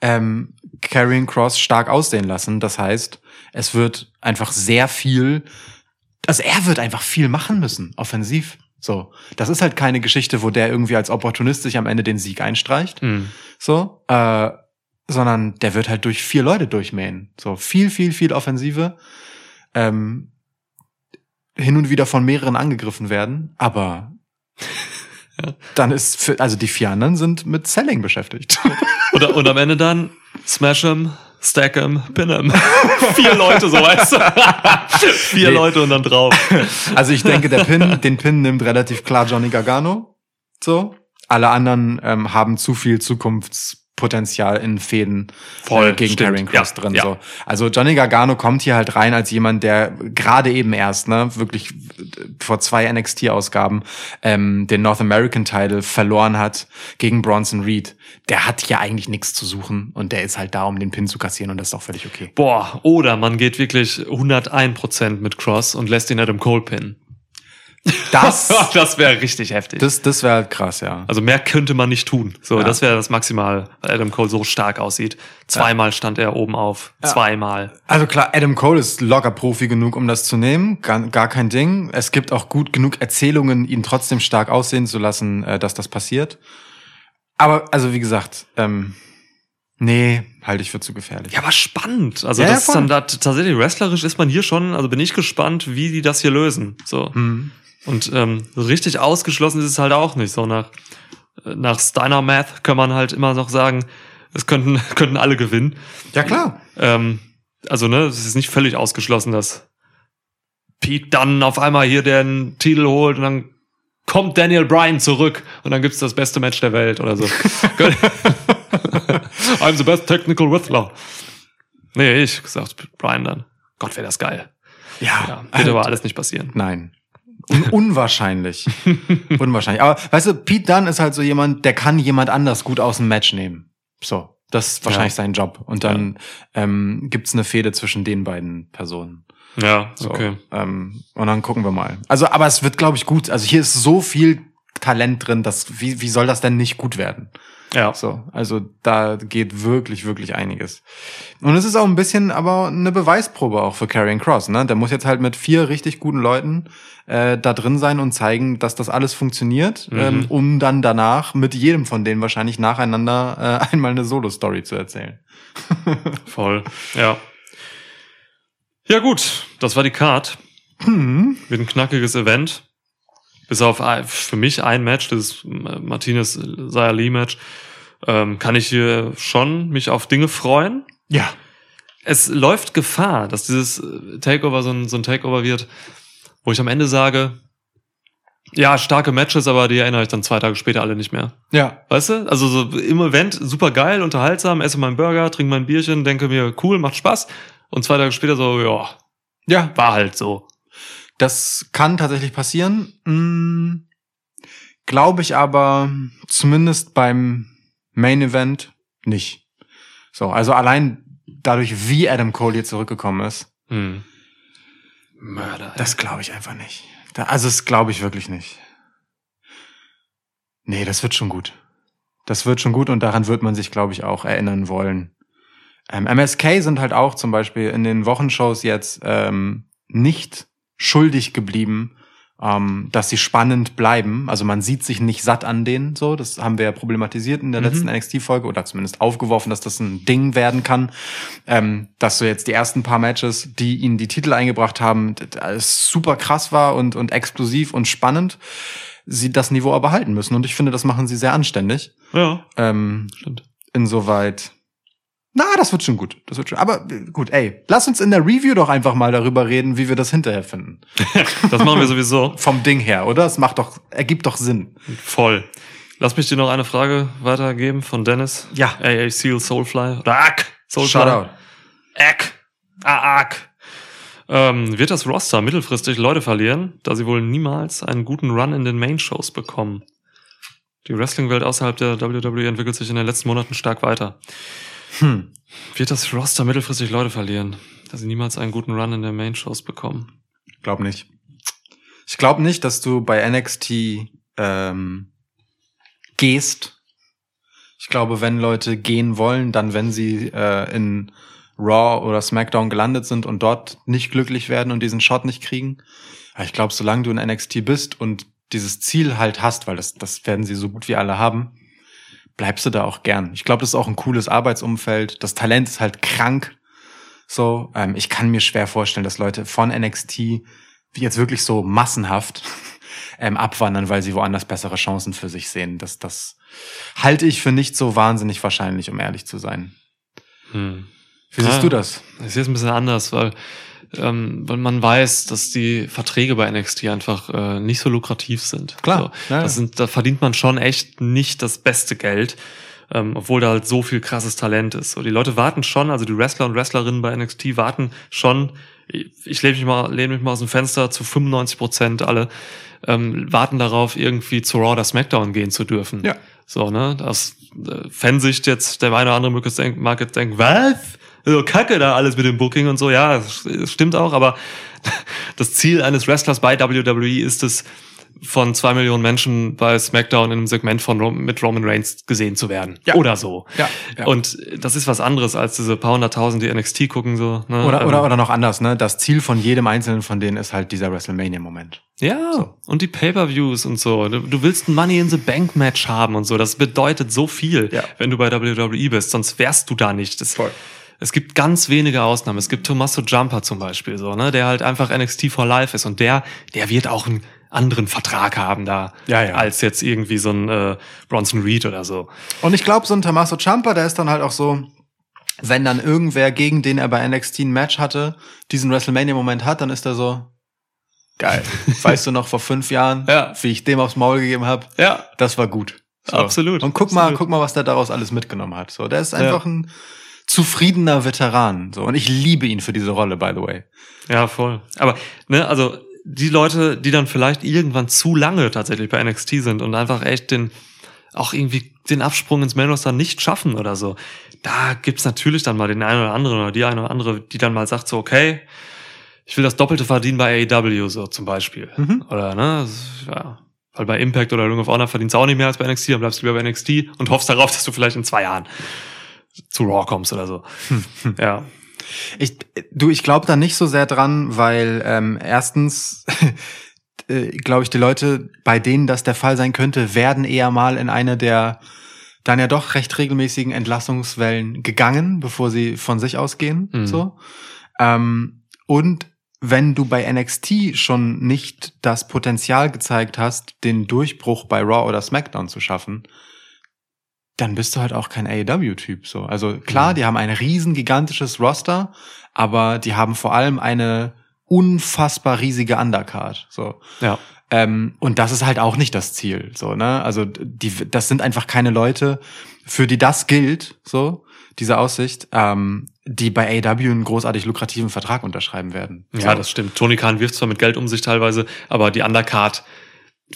ähm, Carrying Cross stark aussehen lassen. Das heißt, es wird einfach sehr viel, also er wird einfach viel machen müssen, offensiv. So, das ist halt keine Geschichte, wo der irgendwie als Opportunist sich am Ende den Sieg einstreicht. Hm. So, äh, sondern der wird halt durch vier Leute durchmähen. So viel, viel, viel Offensive. Ähm, hin und wieder von mehreren angegriffen werden, aber dann ist für, also die vier anderen sind mit Selling beschäftigt. Und, und am Ende dann smash 'em, stack 'em, pin 'em. Vier Leute, so weißt du. Vier Nee. Leute und dann drauf. Also ich denke, der Pin, den Pin nimmt relativ klar Johnny Gargano. So. Alle anderen ähm, haben zu viel Zukunftspotenzial in Fäden Voll, äh, gegen stimmt. Cross Ja, drin. ja. So. Also Johnny Gargano kommt hier halt rein als jemand, der gerade eben erst, ne, wirklich vor zwei NXT-Ausgaben ähm, den North American Title verloren hat gegen Bronson Reed. Der hat hier eigentlich nichts zu suchen und der ist halt da, um den Pin zu kassieren und das ist auch völlig okay. Boah, oder man geht wirklich 101% mit Cross und lässt ihn Adam Cole pinnen. Das, das wäre richtig heftig. das, das wäre krass, ja. also mehr könnte man nicht tun. So, Ja. das wäre das Maximal, weil Adam Cole so stark aussieht. Zweimal stand er oben auf. Zweimal. Also klar, Adam Cole ist locker Profi genug, um das zu nehmen. Gar, gar kein Ding. Es gibt auch gut genug Erzählungen, ihn trotzdem stark aussehen zu lassen, äh, dass das passiert. Aber, also wie gesagt, ähm, nee, halte ich für zu gefährlich. Ja, aber spannend. Also Ja, ja, das ist voll. dann da, tatsächlich wrestlerisch ist man hier schon, also bin ich gespannt, wie die das hier lösen. So. Hm. Und ähm, so richtig ausgeschlossen ist es halt auch nicht. So nach, äh, nach Steiner Math kann man halt immer noch sagen, es könnten, könnten alle gewinnen. Ja, klar. Ähm, also, ne, es ist nicht völlig ausgeschlossen, dass Pete dann auf einmal hier den Titel holt und dann kommt Daniel Bryan zurück und dann gibt's das beste Match der Welt oder so. I'm the best technical wrestler. Nee, ich gesagt, Bryan dann. Gott, wäre das geil. Ja, Ja, wird aber alles nicht passieren. Nein. Un unwahrscheinlich. unwahrscheinlich. Aber weißt du, Pete Dunne ist halt so jemand, der kann jemand anders gut aus dem Match nehmen. So. Das ist wahrscheinlich Ja. sein Job. Und dann ähm, gibt's eine Fehde zwischen den beiden Personen. Ja, So, okay. ähm, und dann gucken wir mal. Also, aber es wird, glaube ich, gut. Also hier ist so viel Talent drin, dass wie, wie soll das denn nicht gut werden? Ja. So, also da geht wirklich, wirklich einiges. Und es ist auch ein bisschen aber eine Beweisprobe auch für Karrion Cross. Ne? Der muss jetzt halt mit vier richtig guten Leuten äh, da drin sein und zeigen, dass das alles funktioniert, Mhm. ähm, um dann danach mit jedem von denen wahrscheinlich nacheinander äh, einmal eine Solo-Story zu erzählen. Voll. Ja. Ja, gut. Das war die Card. Hm. Wird ein knackiges Event. Bis auf für mich ein Match, das Martinez Sayali Match, ähm, kann ich hier schon mich auf Dinge freuen. Ja. Es läuft Gefahr, dass dieses äh, Takeover so ein, so ein Takeover wird, wo ich am Ende sage, ja, starke Matches, aber die erinnere ich dann zwei Tage später alle nicht mehr. Ja. Weißt du? Also so im Event super geil, unterhaltsam, esse meinen Burger, trinke mein Bierchen, denke mir, cool, macht Spaß. Und zwei Tage später so, ja, Ja. war halt so. Das kann tatsächlich passieren. Hm, Glaube ich aber zumindest beim Main Event nicht. So, also allein dadurch, wie Adam Cole hier zurückgekommen ist, Hm. Mörder. das glaube ich einfach nicht. Da, also das glaube ich wirklich nicht. Nee, das wird schon gut. Das wird schon gut und daran wird man sich, glaube ich, auch erinnern wollen. Ähm, MSK sind halt auch zum Beispiel in den Wochenshows jetzt ähm, nicht schuldig geblieben, ähm, dass sie spannend bleiben. Also man sieht sich nicht satt an denen, so. Das haben wir ja problematisiert in der Mhm. letzten NXT-Folge oder zumindest aufgeworfen, dass das ein Ding werden kann. Ähm, dass so jetzt die ersten paar Matches, die ihnen die Titel eingebracht haben, super krass war und, und explosiv und spannend, sie das Niveau aber halten müssen. Und ich finde, das machen sie sehr anständig. Ja, Ähm, stimmt. insoweit. Na, das wird schon gut. Das wird schon. Aber äh, gut, ey, lass uns in der Review doch einfach mal darüber reden, wie wir das hinterher finden. Das machen wir sowieso. Vom Ding her, oder? Es macht doch, ergibt doch Sinn. Voll. Lass mich dir noch eine Frage weitergeben von Dennis. Ja. AA Seal Soulfly. Oder Ack. Soulfly. Shoutout. Ack. Ah, Ack. Ähm, wird das Roster mittelfristig Leute verlieren, da sie wohl niemals einen guten Run in den Main-Shows bekommen? Die Wrestling-Welt außerhalb der WWE entwickelt sich in den letzten Monaten stark weiter. Hm. Wird das Roster mittelfristig Leute verlieren? dass sie niemals einen guten Run in der Main-Shows bekommen. Glaub nicht. Ich glaube nicht, dass du bei NXT ähm, gehst. Ich glaube, wenn Leute gehen wollen, dann wenn sie äh, in Raw oder SmackDown gelandet sind und dort nicht glücklich werden und diesen Shot nicht kriegen. Aber ich glaube, solange du in NXT bist und dieses Ziel halt hast, weil das, das werden sie so gut wie alle haben, bleibst du da auch gern. Ich glaube, das ist auch ein cooles Arbeitsumfeld. Das Talent ist halt krank. So, ähm, ich kann mir schwer vorstellen, dass Leute von NXT jetzt wirklich so massenhaft ähm, abwandern, weil sie woanders bessere Chancen für sich sehen. Das, das halte ich für nicht so wahnsinnig wahrscheinlich, um ehrlich zu sein. Hm. Wie siehst Ja. du das? Ich sehe es ein bisschen anders, weil, ähm, weil man weiß, dass die Verträge bei NXT einfach äh, nicht so lukrativ sind. Klar, So, ja, sind, da verdient man schon echt nicht das beste Geld, ähm, obwohl da halt so viel krasses Talent ist. So, die Leute warten schon, also die Wrestler und Wrestlerinnen bei NXT warten schon. Ich, ich lehne mich mal, lehne mich mal aus dem Fenster zu 95 Prozent alle ähm, warten darauf, irgendwie zu Raw oder SmackDown gehen zu dürfen. Ja. So, ne? Aus äh, Fansicht jetzt der eine oder andere mag jetzt denken was? So kacke da alles mit dem Booking und so. Ja, stimmt auch, aber das Ziel eines Wrestlers bei WWE ist es, von zwei Millionen Menschen bei SmackDown in einem Segment von Rom mit Roman Reigns gesehen zu werden. Ja. Oder so. Ja, ja. Und das ist was anderes als diese paar hunderttausend, die NXT gucken, so. Ne? Oder, Ähm, oder, oder noch anders, ne? Das Ziel von jedem einzelnen von denen ist halt dieser WrestleMania-Moment. Ja, und die Pay-per-Views und so. Du, du willst ein Money in the Bank Match haben und so. Das bedeutet so viel, Ja. wenn du bei WWE bist. Sonst wärst du da nicht. Das, Voll. Es gibt ganz wenige Ausnahmen. Es gibt Tommaso Jumper zum Beispiel, so, ne, der halt einfach NXT for Life ist und der, der wird auch einen anderen Vertrag haben da, Ja, ja. als jetzt irgendwie so ein äh, Bronson Reed oder so. Und ich glaube, so ein Tommaso Ciampa, der ist dann halt auch so, wenn dann irgendwer, gegen den er bei NXT ein Match hatte, diesen WrestleMania-Moment hat, dann ist er so, geil. weißt du noch vor fünf Jahren, Ja. wie ich dem aufs Maul gegeben habe? Ja, Das war gut. Absolut, Und guck mal, absolut. guck mal, was der daraus alles mitgenommen hat. So, der ist Ja. einfach ein zufriedener Veteran. So, und ich liebe ihn für diese Rolle, by the way. Ja, voll. Aber, ne, also die Leute, die dann vielleicht irgendwann zu lange tatsächlich bei NXT sind und einfach echt den, auch irgendwie den Absprung ins Main Roster nicht schaffen oder so, da gibt's natürlich dann mal den einen oder anderen oder die eine oder andere, die dann mal sagt so, okay, ich will das Doppelte verdienen bei AEW, so zum Beispiel. Mhm. Oder, ne, ja. Weil bei Impact oder Ring of Honor verdienst du auch nicht mehr als bei NXT, dann bleibst du lieber bei NXT und hoffst darauf, dass du vielleicht in zwei Jahren zu Raw kommst oder so. ja. Ich, du, ich glaube da nicht so sehr dran, weil ähm, erstens äh, glaube ich, die Leute, bei denen das der Fall sein könnte, werden eher mal in eine der dann ja doch recht regelmäßigen Entlassungswellen gegangen, bevor sie von sich ausgehen. Mhm. So. Ähm, und wenn du bei NXT schon nicht das Potenzial gezeigt hast, den Durchbruch bei Raw oder SmackDown zu schaffen, dann bist du halt auch kein AEW-Typ. So. Also klar, Mhm. die haben ein riesen gigantisches Roster, aber die haben vor allem eine unfassbar riesige Undercard. So. Ja. Ähm, und das ist halt auch nicht das Ziel. So, ne? Also die, das sind einfach keine Leute, für die das gilt, so, diese Aussicht, ähm, die bei AEW einen großartig lukrativen Vertrag unterschreiben werden. Ja, so. das stimmt. Tony Khan wirft zwar mit Geld um sich teilweise, aber die Undercard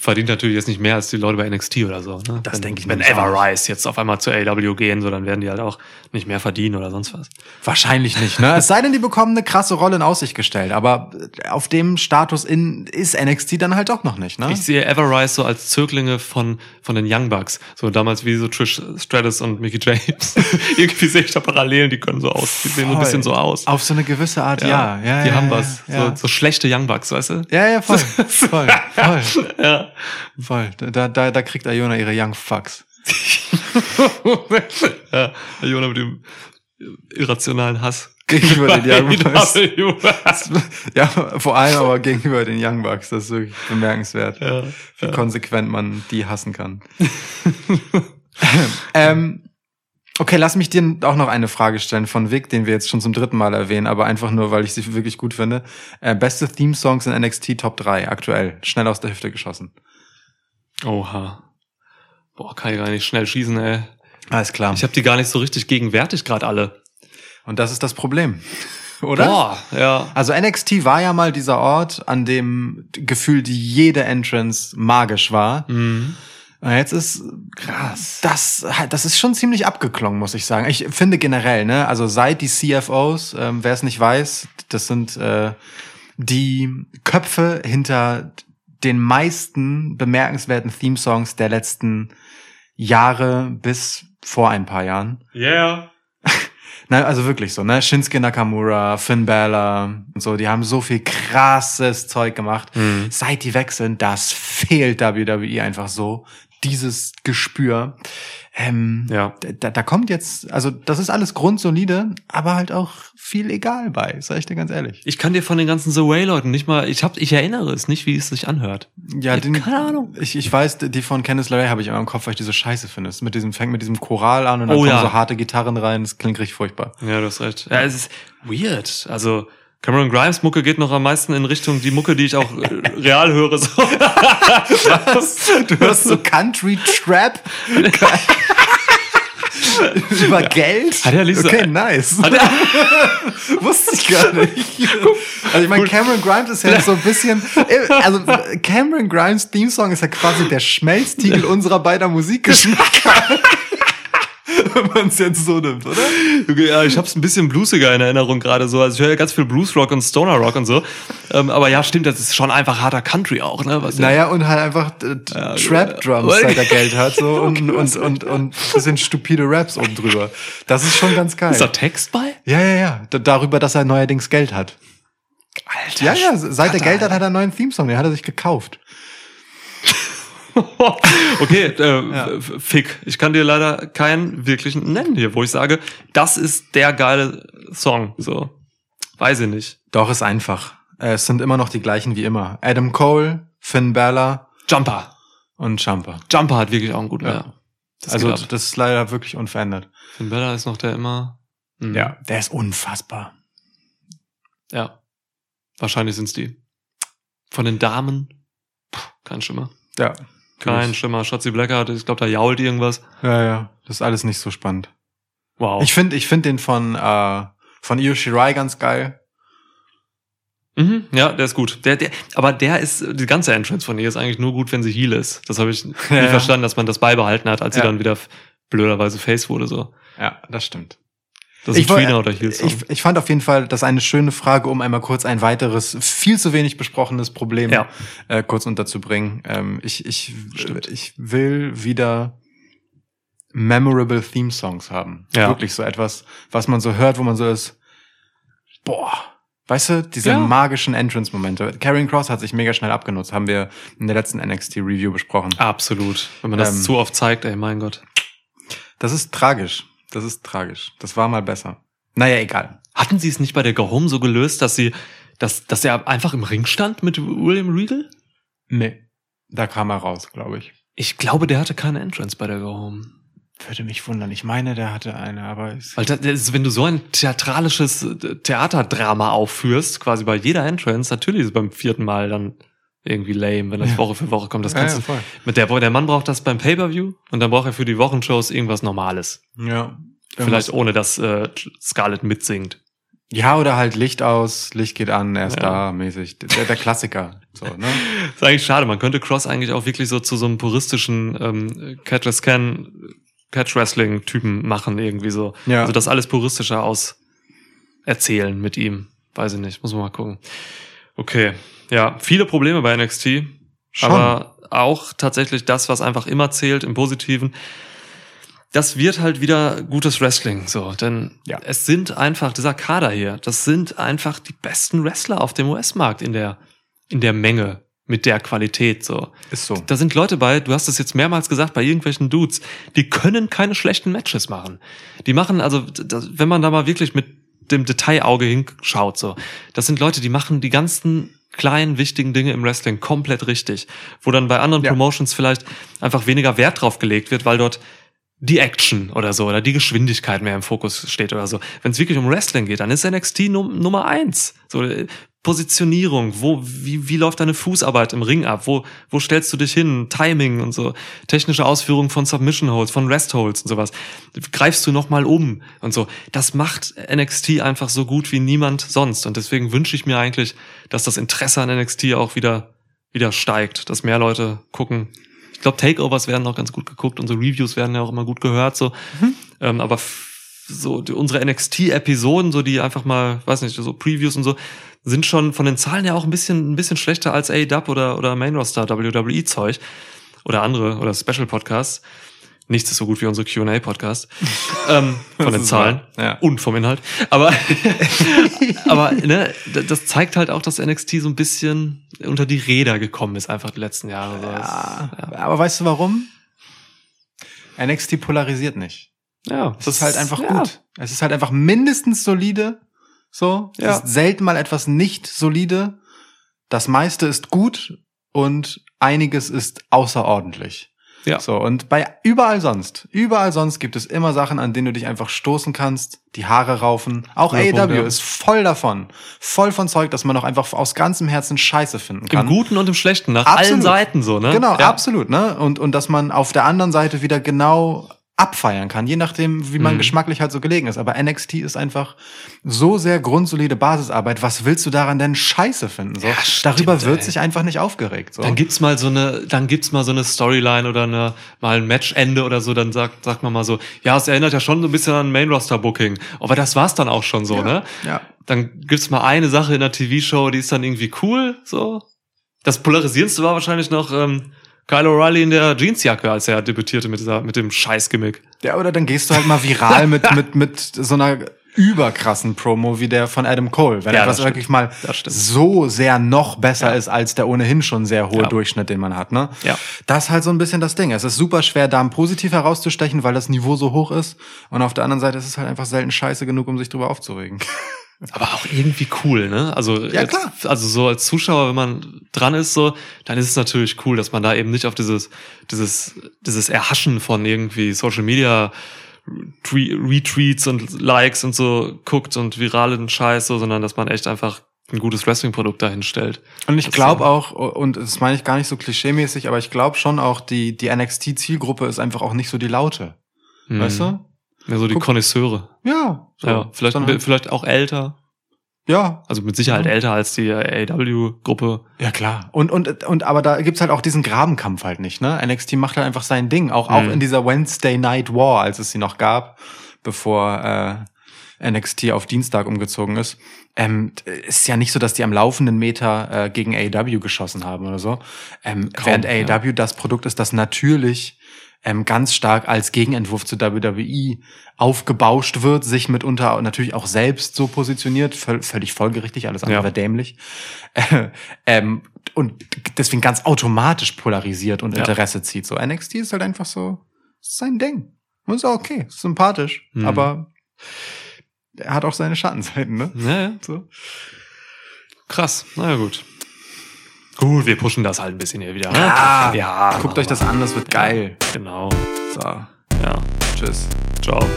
verdient natürlich jetzt nicht mehr als die Leute bei NXT oder so. Ne? Das wenn, denke ich Wenn Ever Rise jetzt auf einmal zu AEW gehen, so dann werden die halt auch nicht mehr verdienen oder sonst was. Wahrscheinlich nicht, ne? Es sei denn, die bekommen eine krasse Rolle in Aussicht gestellt, aber auf dem Status in ist NXT dann halt auch noch nicht, ne? Ich sehe Ever Rise so als Zöglinge von, von den Young Bucks. So damals wie so Trish Stratus und Mickey James. Irgendwie sehe ich da Parallelen, die können so aus, die sehen so ein bisschen so aus. Auf so eine gewisse Art, ja. ja, die ja, haben ja, was. Ja. So, so schlechte Young Bucks, weißt du? ja, ja, voll. voll, voll, Ja. voll. Da, da, da kriegt Iona ihre Young Fucks. ja. Jona mit dem irrationalen Hass. Gegenüber den Young Bucks. Ja, vor allem aber gegenüber den Young Bucks. Das ist wirklich bemerkenswert, ja. wie konsequent man die hassen kann. ähm, okay, lass mich dir auch noch eine Frage stellen von Vic, den wir jetzt schon zum dritten Mal erwähnen, aber einfach nur, weil ich sie wirklich gut finde. Äh, beste Theme-Songs in NXT Top 3 aktuell. Schnell aus der Hüfte geschossen. Oha. Boah, kann ich gar nicht schnell schießen, ey. Alles klar. Ich habe die gar nicht so richtig gegenwärtig gerade alle. Und das ist das Problem. Oder? Boah, ja. Also NXT war ja mal dieser Ort, an dem gefühlt jede Entrance magisch war. Mhm. Und jetzt ist krass. Das, das ist schon ziemlich abgeklungen, muss ich sagen. Ich finde generell, ne, also seit die CFOs, ähm, wer es nicht weiß, das sind äh, die Köpfe hinter den meisten bemerkenswerten Theme-Songs der letzten Jahre bis vor ein paar Jahren. Yeah. Nein, also wirklich so, ne? Shinsuke Nakamura, Finn Balor und so, die haben so viel krasses Zeug gemacht. Mhm. Seit die weg sind, das fehlt WWE einfach so. Dieses Gespür. Ähm, Ja. da, da kommt jetzt, also das ist alles grundsolide, aber halt auch viel egal bei, sag ich dir ganz ehrlich. Ich kann dir von den ganzen The Way-Leuten nicht mal, ich hab, ich erinnere es nicht, wie es sich anhört. Ja, Ich hab keine Ahnung. Ich, ich weiß, die von Candice LeRae habe ich immer im Kopf, weil ich die so scheiße finde. Es Mit diesem, fängt mit diesem Choral an und dann Oh kommen ja. so harte Gitarren rein, das klingt richtig furchtbar. Ja, du hast recht. Ja, es ist weird. Also, Cameron Grimes Mucke geht noch am meisten in Richtung die Mucke, die ich auch äh, real höre. So. Was? Du hörst so Country Trap? Über Geld? Hat er so- Okay, nice. Hat er- Wusste ich gar nicht. Also ich meine, Cameron Grimes ist ja so ein bisschen, also Cameron Grimes Theme Song ist ja quasi der Schmelztiegel unserer beider Musikgeschmäcker. Wenn man es jetzt so nimmt, oder? Okay, ja, ich hab's ein bisschen bluesiger in Erinnerung gerade so. Also ich höre ja ganz viel Bluesrock und Stoner Rock und so. Ähm, aber ja, stimmt, das ist schon einfach harter Country auch, ne? Was Naja, und halt einfach äh, Trap Drums, seit er Geld hat, so und, und, und, und bisschen stupide Raps oben drüber. Das ist schon ganz geil. Ist da Text bei? Ja, ja, ja. D darüber, dass er neuerdings Geld hat. Alter. Ja, ja, seit er Geld hat, hat er einen neuen Themesong, den hat er sich gekauft. okay, äh, f- Fick. Ich kann dir leider keinen wirklichen nennen hier, wo ich sage, das ist der geile Song. So. Weiß ich nicht. Doch, ist einfach. Äh, Es sind immer noch die gleichen wie immer. Adam Cole, Finn Balor Jumper. und Jumper. Jumper hat wirklich auch einen guten, Ja. ja. Das also, das ist leider wirklich unverändert. Finn Bella ist noch der immer. Mhm. Der ist unfassbar. Ja. Wahrscheinlich sind's die. Von den Damen. Puh, kein Schimmer. Ja. Kein Schimmer. Schatzi Blackheart, ich glaube, da jault irgendwas. Ja, ja. Das ist alles nicht so spannend. Wow. Ich finde ich find den von, äh, von Io Shirai ganz geil. mhm, ja, der ist gut. Der, der, aber der ist, die ganze Entrance von ihr ist eigentlich nur gut, wenn sie Heal ist. Das habe ich nie Ja, verstanden, dass man das beibehalten hat, als sie Ja. dann wieder blöderweise Face wurde. so. Ja, das stimmt. Das Ich Trina oder. Ich, ich fand auf jeden Fall das eine schöne Frage, um einmal kurz ein weiteres, viel zu wenig besprochenes Problem Ja. äh, kurz unterzubringen. Ähm, ich, ich, Stimmt. ich will wieder memorable Theme Songs haben. Ja. Wirklich so etwas, was man so hört, wo man so ist, boah. Weißt du, diese Ja. magischen Entrance-Momente. Karrion Cross hat sich mega schnell abgenutzt, haben wir in der letzten NXT-Review besprochen. Absolut. Wenn man das Ähm, zu oft zeigt, ey, mein Gott. Das ist tragisch. Das ist tragisch. Das war mal besser. Naja, egal. Hatten sie es nicht bei der Go Home so gelöst, dass sie, dass, dass er einfach im Ring stand mit William Regal? Nee. Da kam er raus, glaube ich. Ich glaube, der hatte keine Entrance bei der Go Home. Würde mich wundern. Ich meine, der hatte eine, aber es Weil das ist, wenn du so ein theatralisches Theaterdrama aufführst, quasi bei jeder Entrance, natürlich ist es beim vierten Mal dann irgendwie lame, wenn das Ja. Woche für Woche kommt. Das Ja, kannst ja, du, voll. mit der, der Mann braucht das beim Pay-Per-View und dann braucht er für die Wochenshows irgendwas Normales. Ja. Vielleicht ohne, dass äh, Scarlett mitsingt. Ja, oder halt Licht aus, Licht geht an, er ist Ja. da, mäßig. Der, der Klassiker. So, ne? ist eigentlich schade. Man könnte Cross eigentlich auch wirklich so zu so einem puristischen ähm, Catch as Can Catch Wrestling Typen machen irgendwie so. Ja. Also das alles puristischer aus erzählen mit ihm. Weiß ich nicht, muss man mal gucken. Okay, ja, viele Probleme bei NXT, Schon. aber auch tatsächlich das, was einfach immer zählt im Positiven. Das wird halt wieder gutes Wrestling, so, denn Ja. es sind einfach dieser Kader hier, das sind einfach die besten Wrestler auf dem US-Markt in der in der Menge mit der Qualität so. Ist so. Da sind Leute bei, du hast es jetzt mehrmals gesagt, bei irgendwelchen Dudes, die können keine schlechten Matches machen. Die machen, also, das, wenn man da mal wirklich mit dem Detailauge hinschaut, so, das sind Leute, die machen die ganzen kleinen, wichtigen Dinge im Wrestling komplett richtig. Wo dann bei anderen Ja. Promotions vielleicht einfach weniger Wert drauf gelegt wird, weil dort die Action oder so oder die Geschwindigkeit mehr im Fokus steht oder so. Wenn es wirklich um Wrestling geht, dann ist NXT Num Nummer eins. So äh, Positionierung, wo wie wie läuft deine Fußarbeit im Ring ab? Wo wo stellst du dich hin? Timing und so technische Ausführung von Submission Holds, von Rest Holds und sowas. Greifst du noch mal um und so. Das macht NXT einfach so gut wie niemand sonst und deswegen wünsche ich mir eigentlich, dass das Interesse an NXT auch wieder wieder steigt, dass mehr Leute gucken. Ich glaube, Takeovers werden auch ganz gut geguckt, unsere Reviews werden ja auch immer gut gehört, so. Ähm, aber so die, unsere NXT-Episoden, so die einfach mal, weiß nicht, so Previews und so, sind schon von den Zahlen ja auch ein bisschen, ein bisschen schlechter als AEW oder, oder Main Roster WWE-Zeug oder andere oder Special Podcasts. Nichts ist so gut wie unsere Q&A-Podcast. ähm, von Das den Zahlen ja. und vom Inhalt. Aber, aber ne, das zeigt halt auch, dass NXT so ein bisschen unter die Räder gekommen ist, einfach die letzten Jahre. So. Ja, aber weißt du warum? NXT polarisiert nicht. ja Es ist halt einfach ja. gut. Es ist halt einfach mindestens solide. So. Ja. Es ist selten mal etwas nicht solide. Das meiste ist gut und einiges ist außerordentlich. Ja. So, und bei überall sonst, überall sonst gibt es immer Sachen, an denen du dich einfach stoßen kannst, die Haare raufen. Auch Guter AEW ja. ist voll davon. Voll von Zeug, dass man auch einfach aus ganzem Herzen Scheiße finden kann. Im Guten und im Schlechten, nach Absolut. allen Seiten so, ne? Genau, ja. absolut, ne? Und, und dass man auf der anderen Seite wieder genau abfeiern kann, je nachdem, wie man Mhm. geschmacklich halt so gelegen ist. Aber NXT ist einfach so sehr grundsolide Basisarbeit. Was willst du daran denn scheiße finden? So, Ja, stimmt, darüber wird ey. sich einfach nicht aufgeregt. So. Dann gibt's mal so eine, dann gibt's mal so eine Storyline oder eine, mal ein Matchende oder so, dann sagt, sagt man mal so, ja, es erinnert ja schon so ein bisschen an Main Roster Booking. Aber das war's dann auch schon so, ne? ja. Dann gibt's mal eine Sache in der TV-Show, die ist dann irgendwie cool, so. Das polarisierendste war wahrscheinlich noch, ähm, Kyle O'Reilly in der Jeansjacke, als er debütierte mit dieser, mit dem Scheißgimmick. ja, oder dann gehst du halt mal viral mit, mit, mit so einer überkrassen Promo wie der von Adam Cole. Wenn Ja, etwas wirklich mal so sehr noch besser Ja. ist als der ohnehin schon sehr hohe Ja. Durchschnitt, den man hat, ne? Ja. Das ist halt so ein bisschen das Ding. Es ist super schwer, da positiv herauszustechen, weil das Niveau so hoch ist. Und auf der anderen Seite ist es halt einfach selten scheiße genug, um sich drüber aufzuregen. Aber auch irgendwie cool, ne? Also, Ja, klar. also so als Zuschauer, wenn man dran ist, so, dann ist es natürlich cool, dass man da eben nicht auf dieses, dieses, dieses Erhaschen von irgendwie Social Media Retweets und Likes und so guckt und viralen Scheiß, so, sondern dass man echt einfach ein gutes Wrestling-Produkt dahinstellt. Und ich glaube auch, und das meine ich gar nicht so klischeemäßig, aber ich glaube schon auch, die, die NXT-Zielgruppe ist einfach auch nicht so die Laute. Mhm. Weißt du? Ja, so die Guck- Konnoisseure. Ja. So. ja, vielleicht, Sondern- vielleicht auch älter. ja, Also mit Sicherheit Ja. älter als die AW-Gruppe. Ja, klar. Und, und, und, aber da gibt's halt auch diesen Grabenkampf halt nicht, ne? NXT macht halt einfach sein Ding. Auch, auch Mhm. in dieser Wednesday Night War, als es sie noch gab, bevor äh, NXT auf Dienstag umgezogen ist. Ähm, ist ja nicht so, dass die am laufenden Meter äh, gegen AEW geschossen haben oder so. Ähm, Kaum, während ja. AEW das Produkt ist, das natürlich ähm, ganz stark als Gegenentwurf zu WWE aufgebauscht wird, sich mitunter natürlich auch selbst so positioniert, völ völlig folgerichtig, alles andere Ja. wäre dämlich. Äh, ähm, und deswegen ganz automatisch polarisiert und Ja. Interesse zieht. So NXT ist halt einfach so sein Ding. Und ist auch okay, ist sympathisch, Mhm. aber er hat auch seine Schattenseiten, ne? Ja, ja. So. Krass, naja gut. Gut, wir pushen das halt ein bisschen hier wieder. Ne? Ja, ja. Guckt euch das an, das wird geil. Genau. So, Ja. tschüss. Ciao.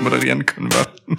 Moderieren können wir.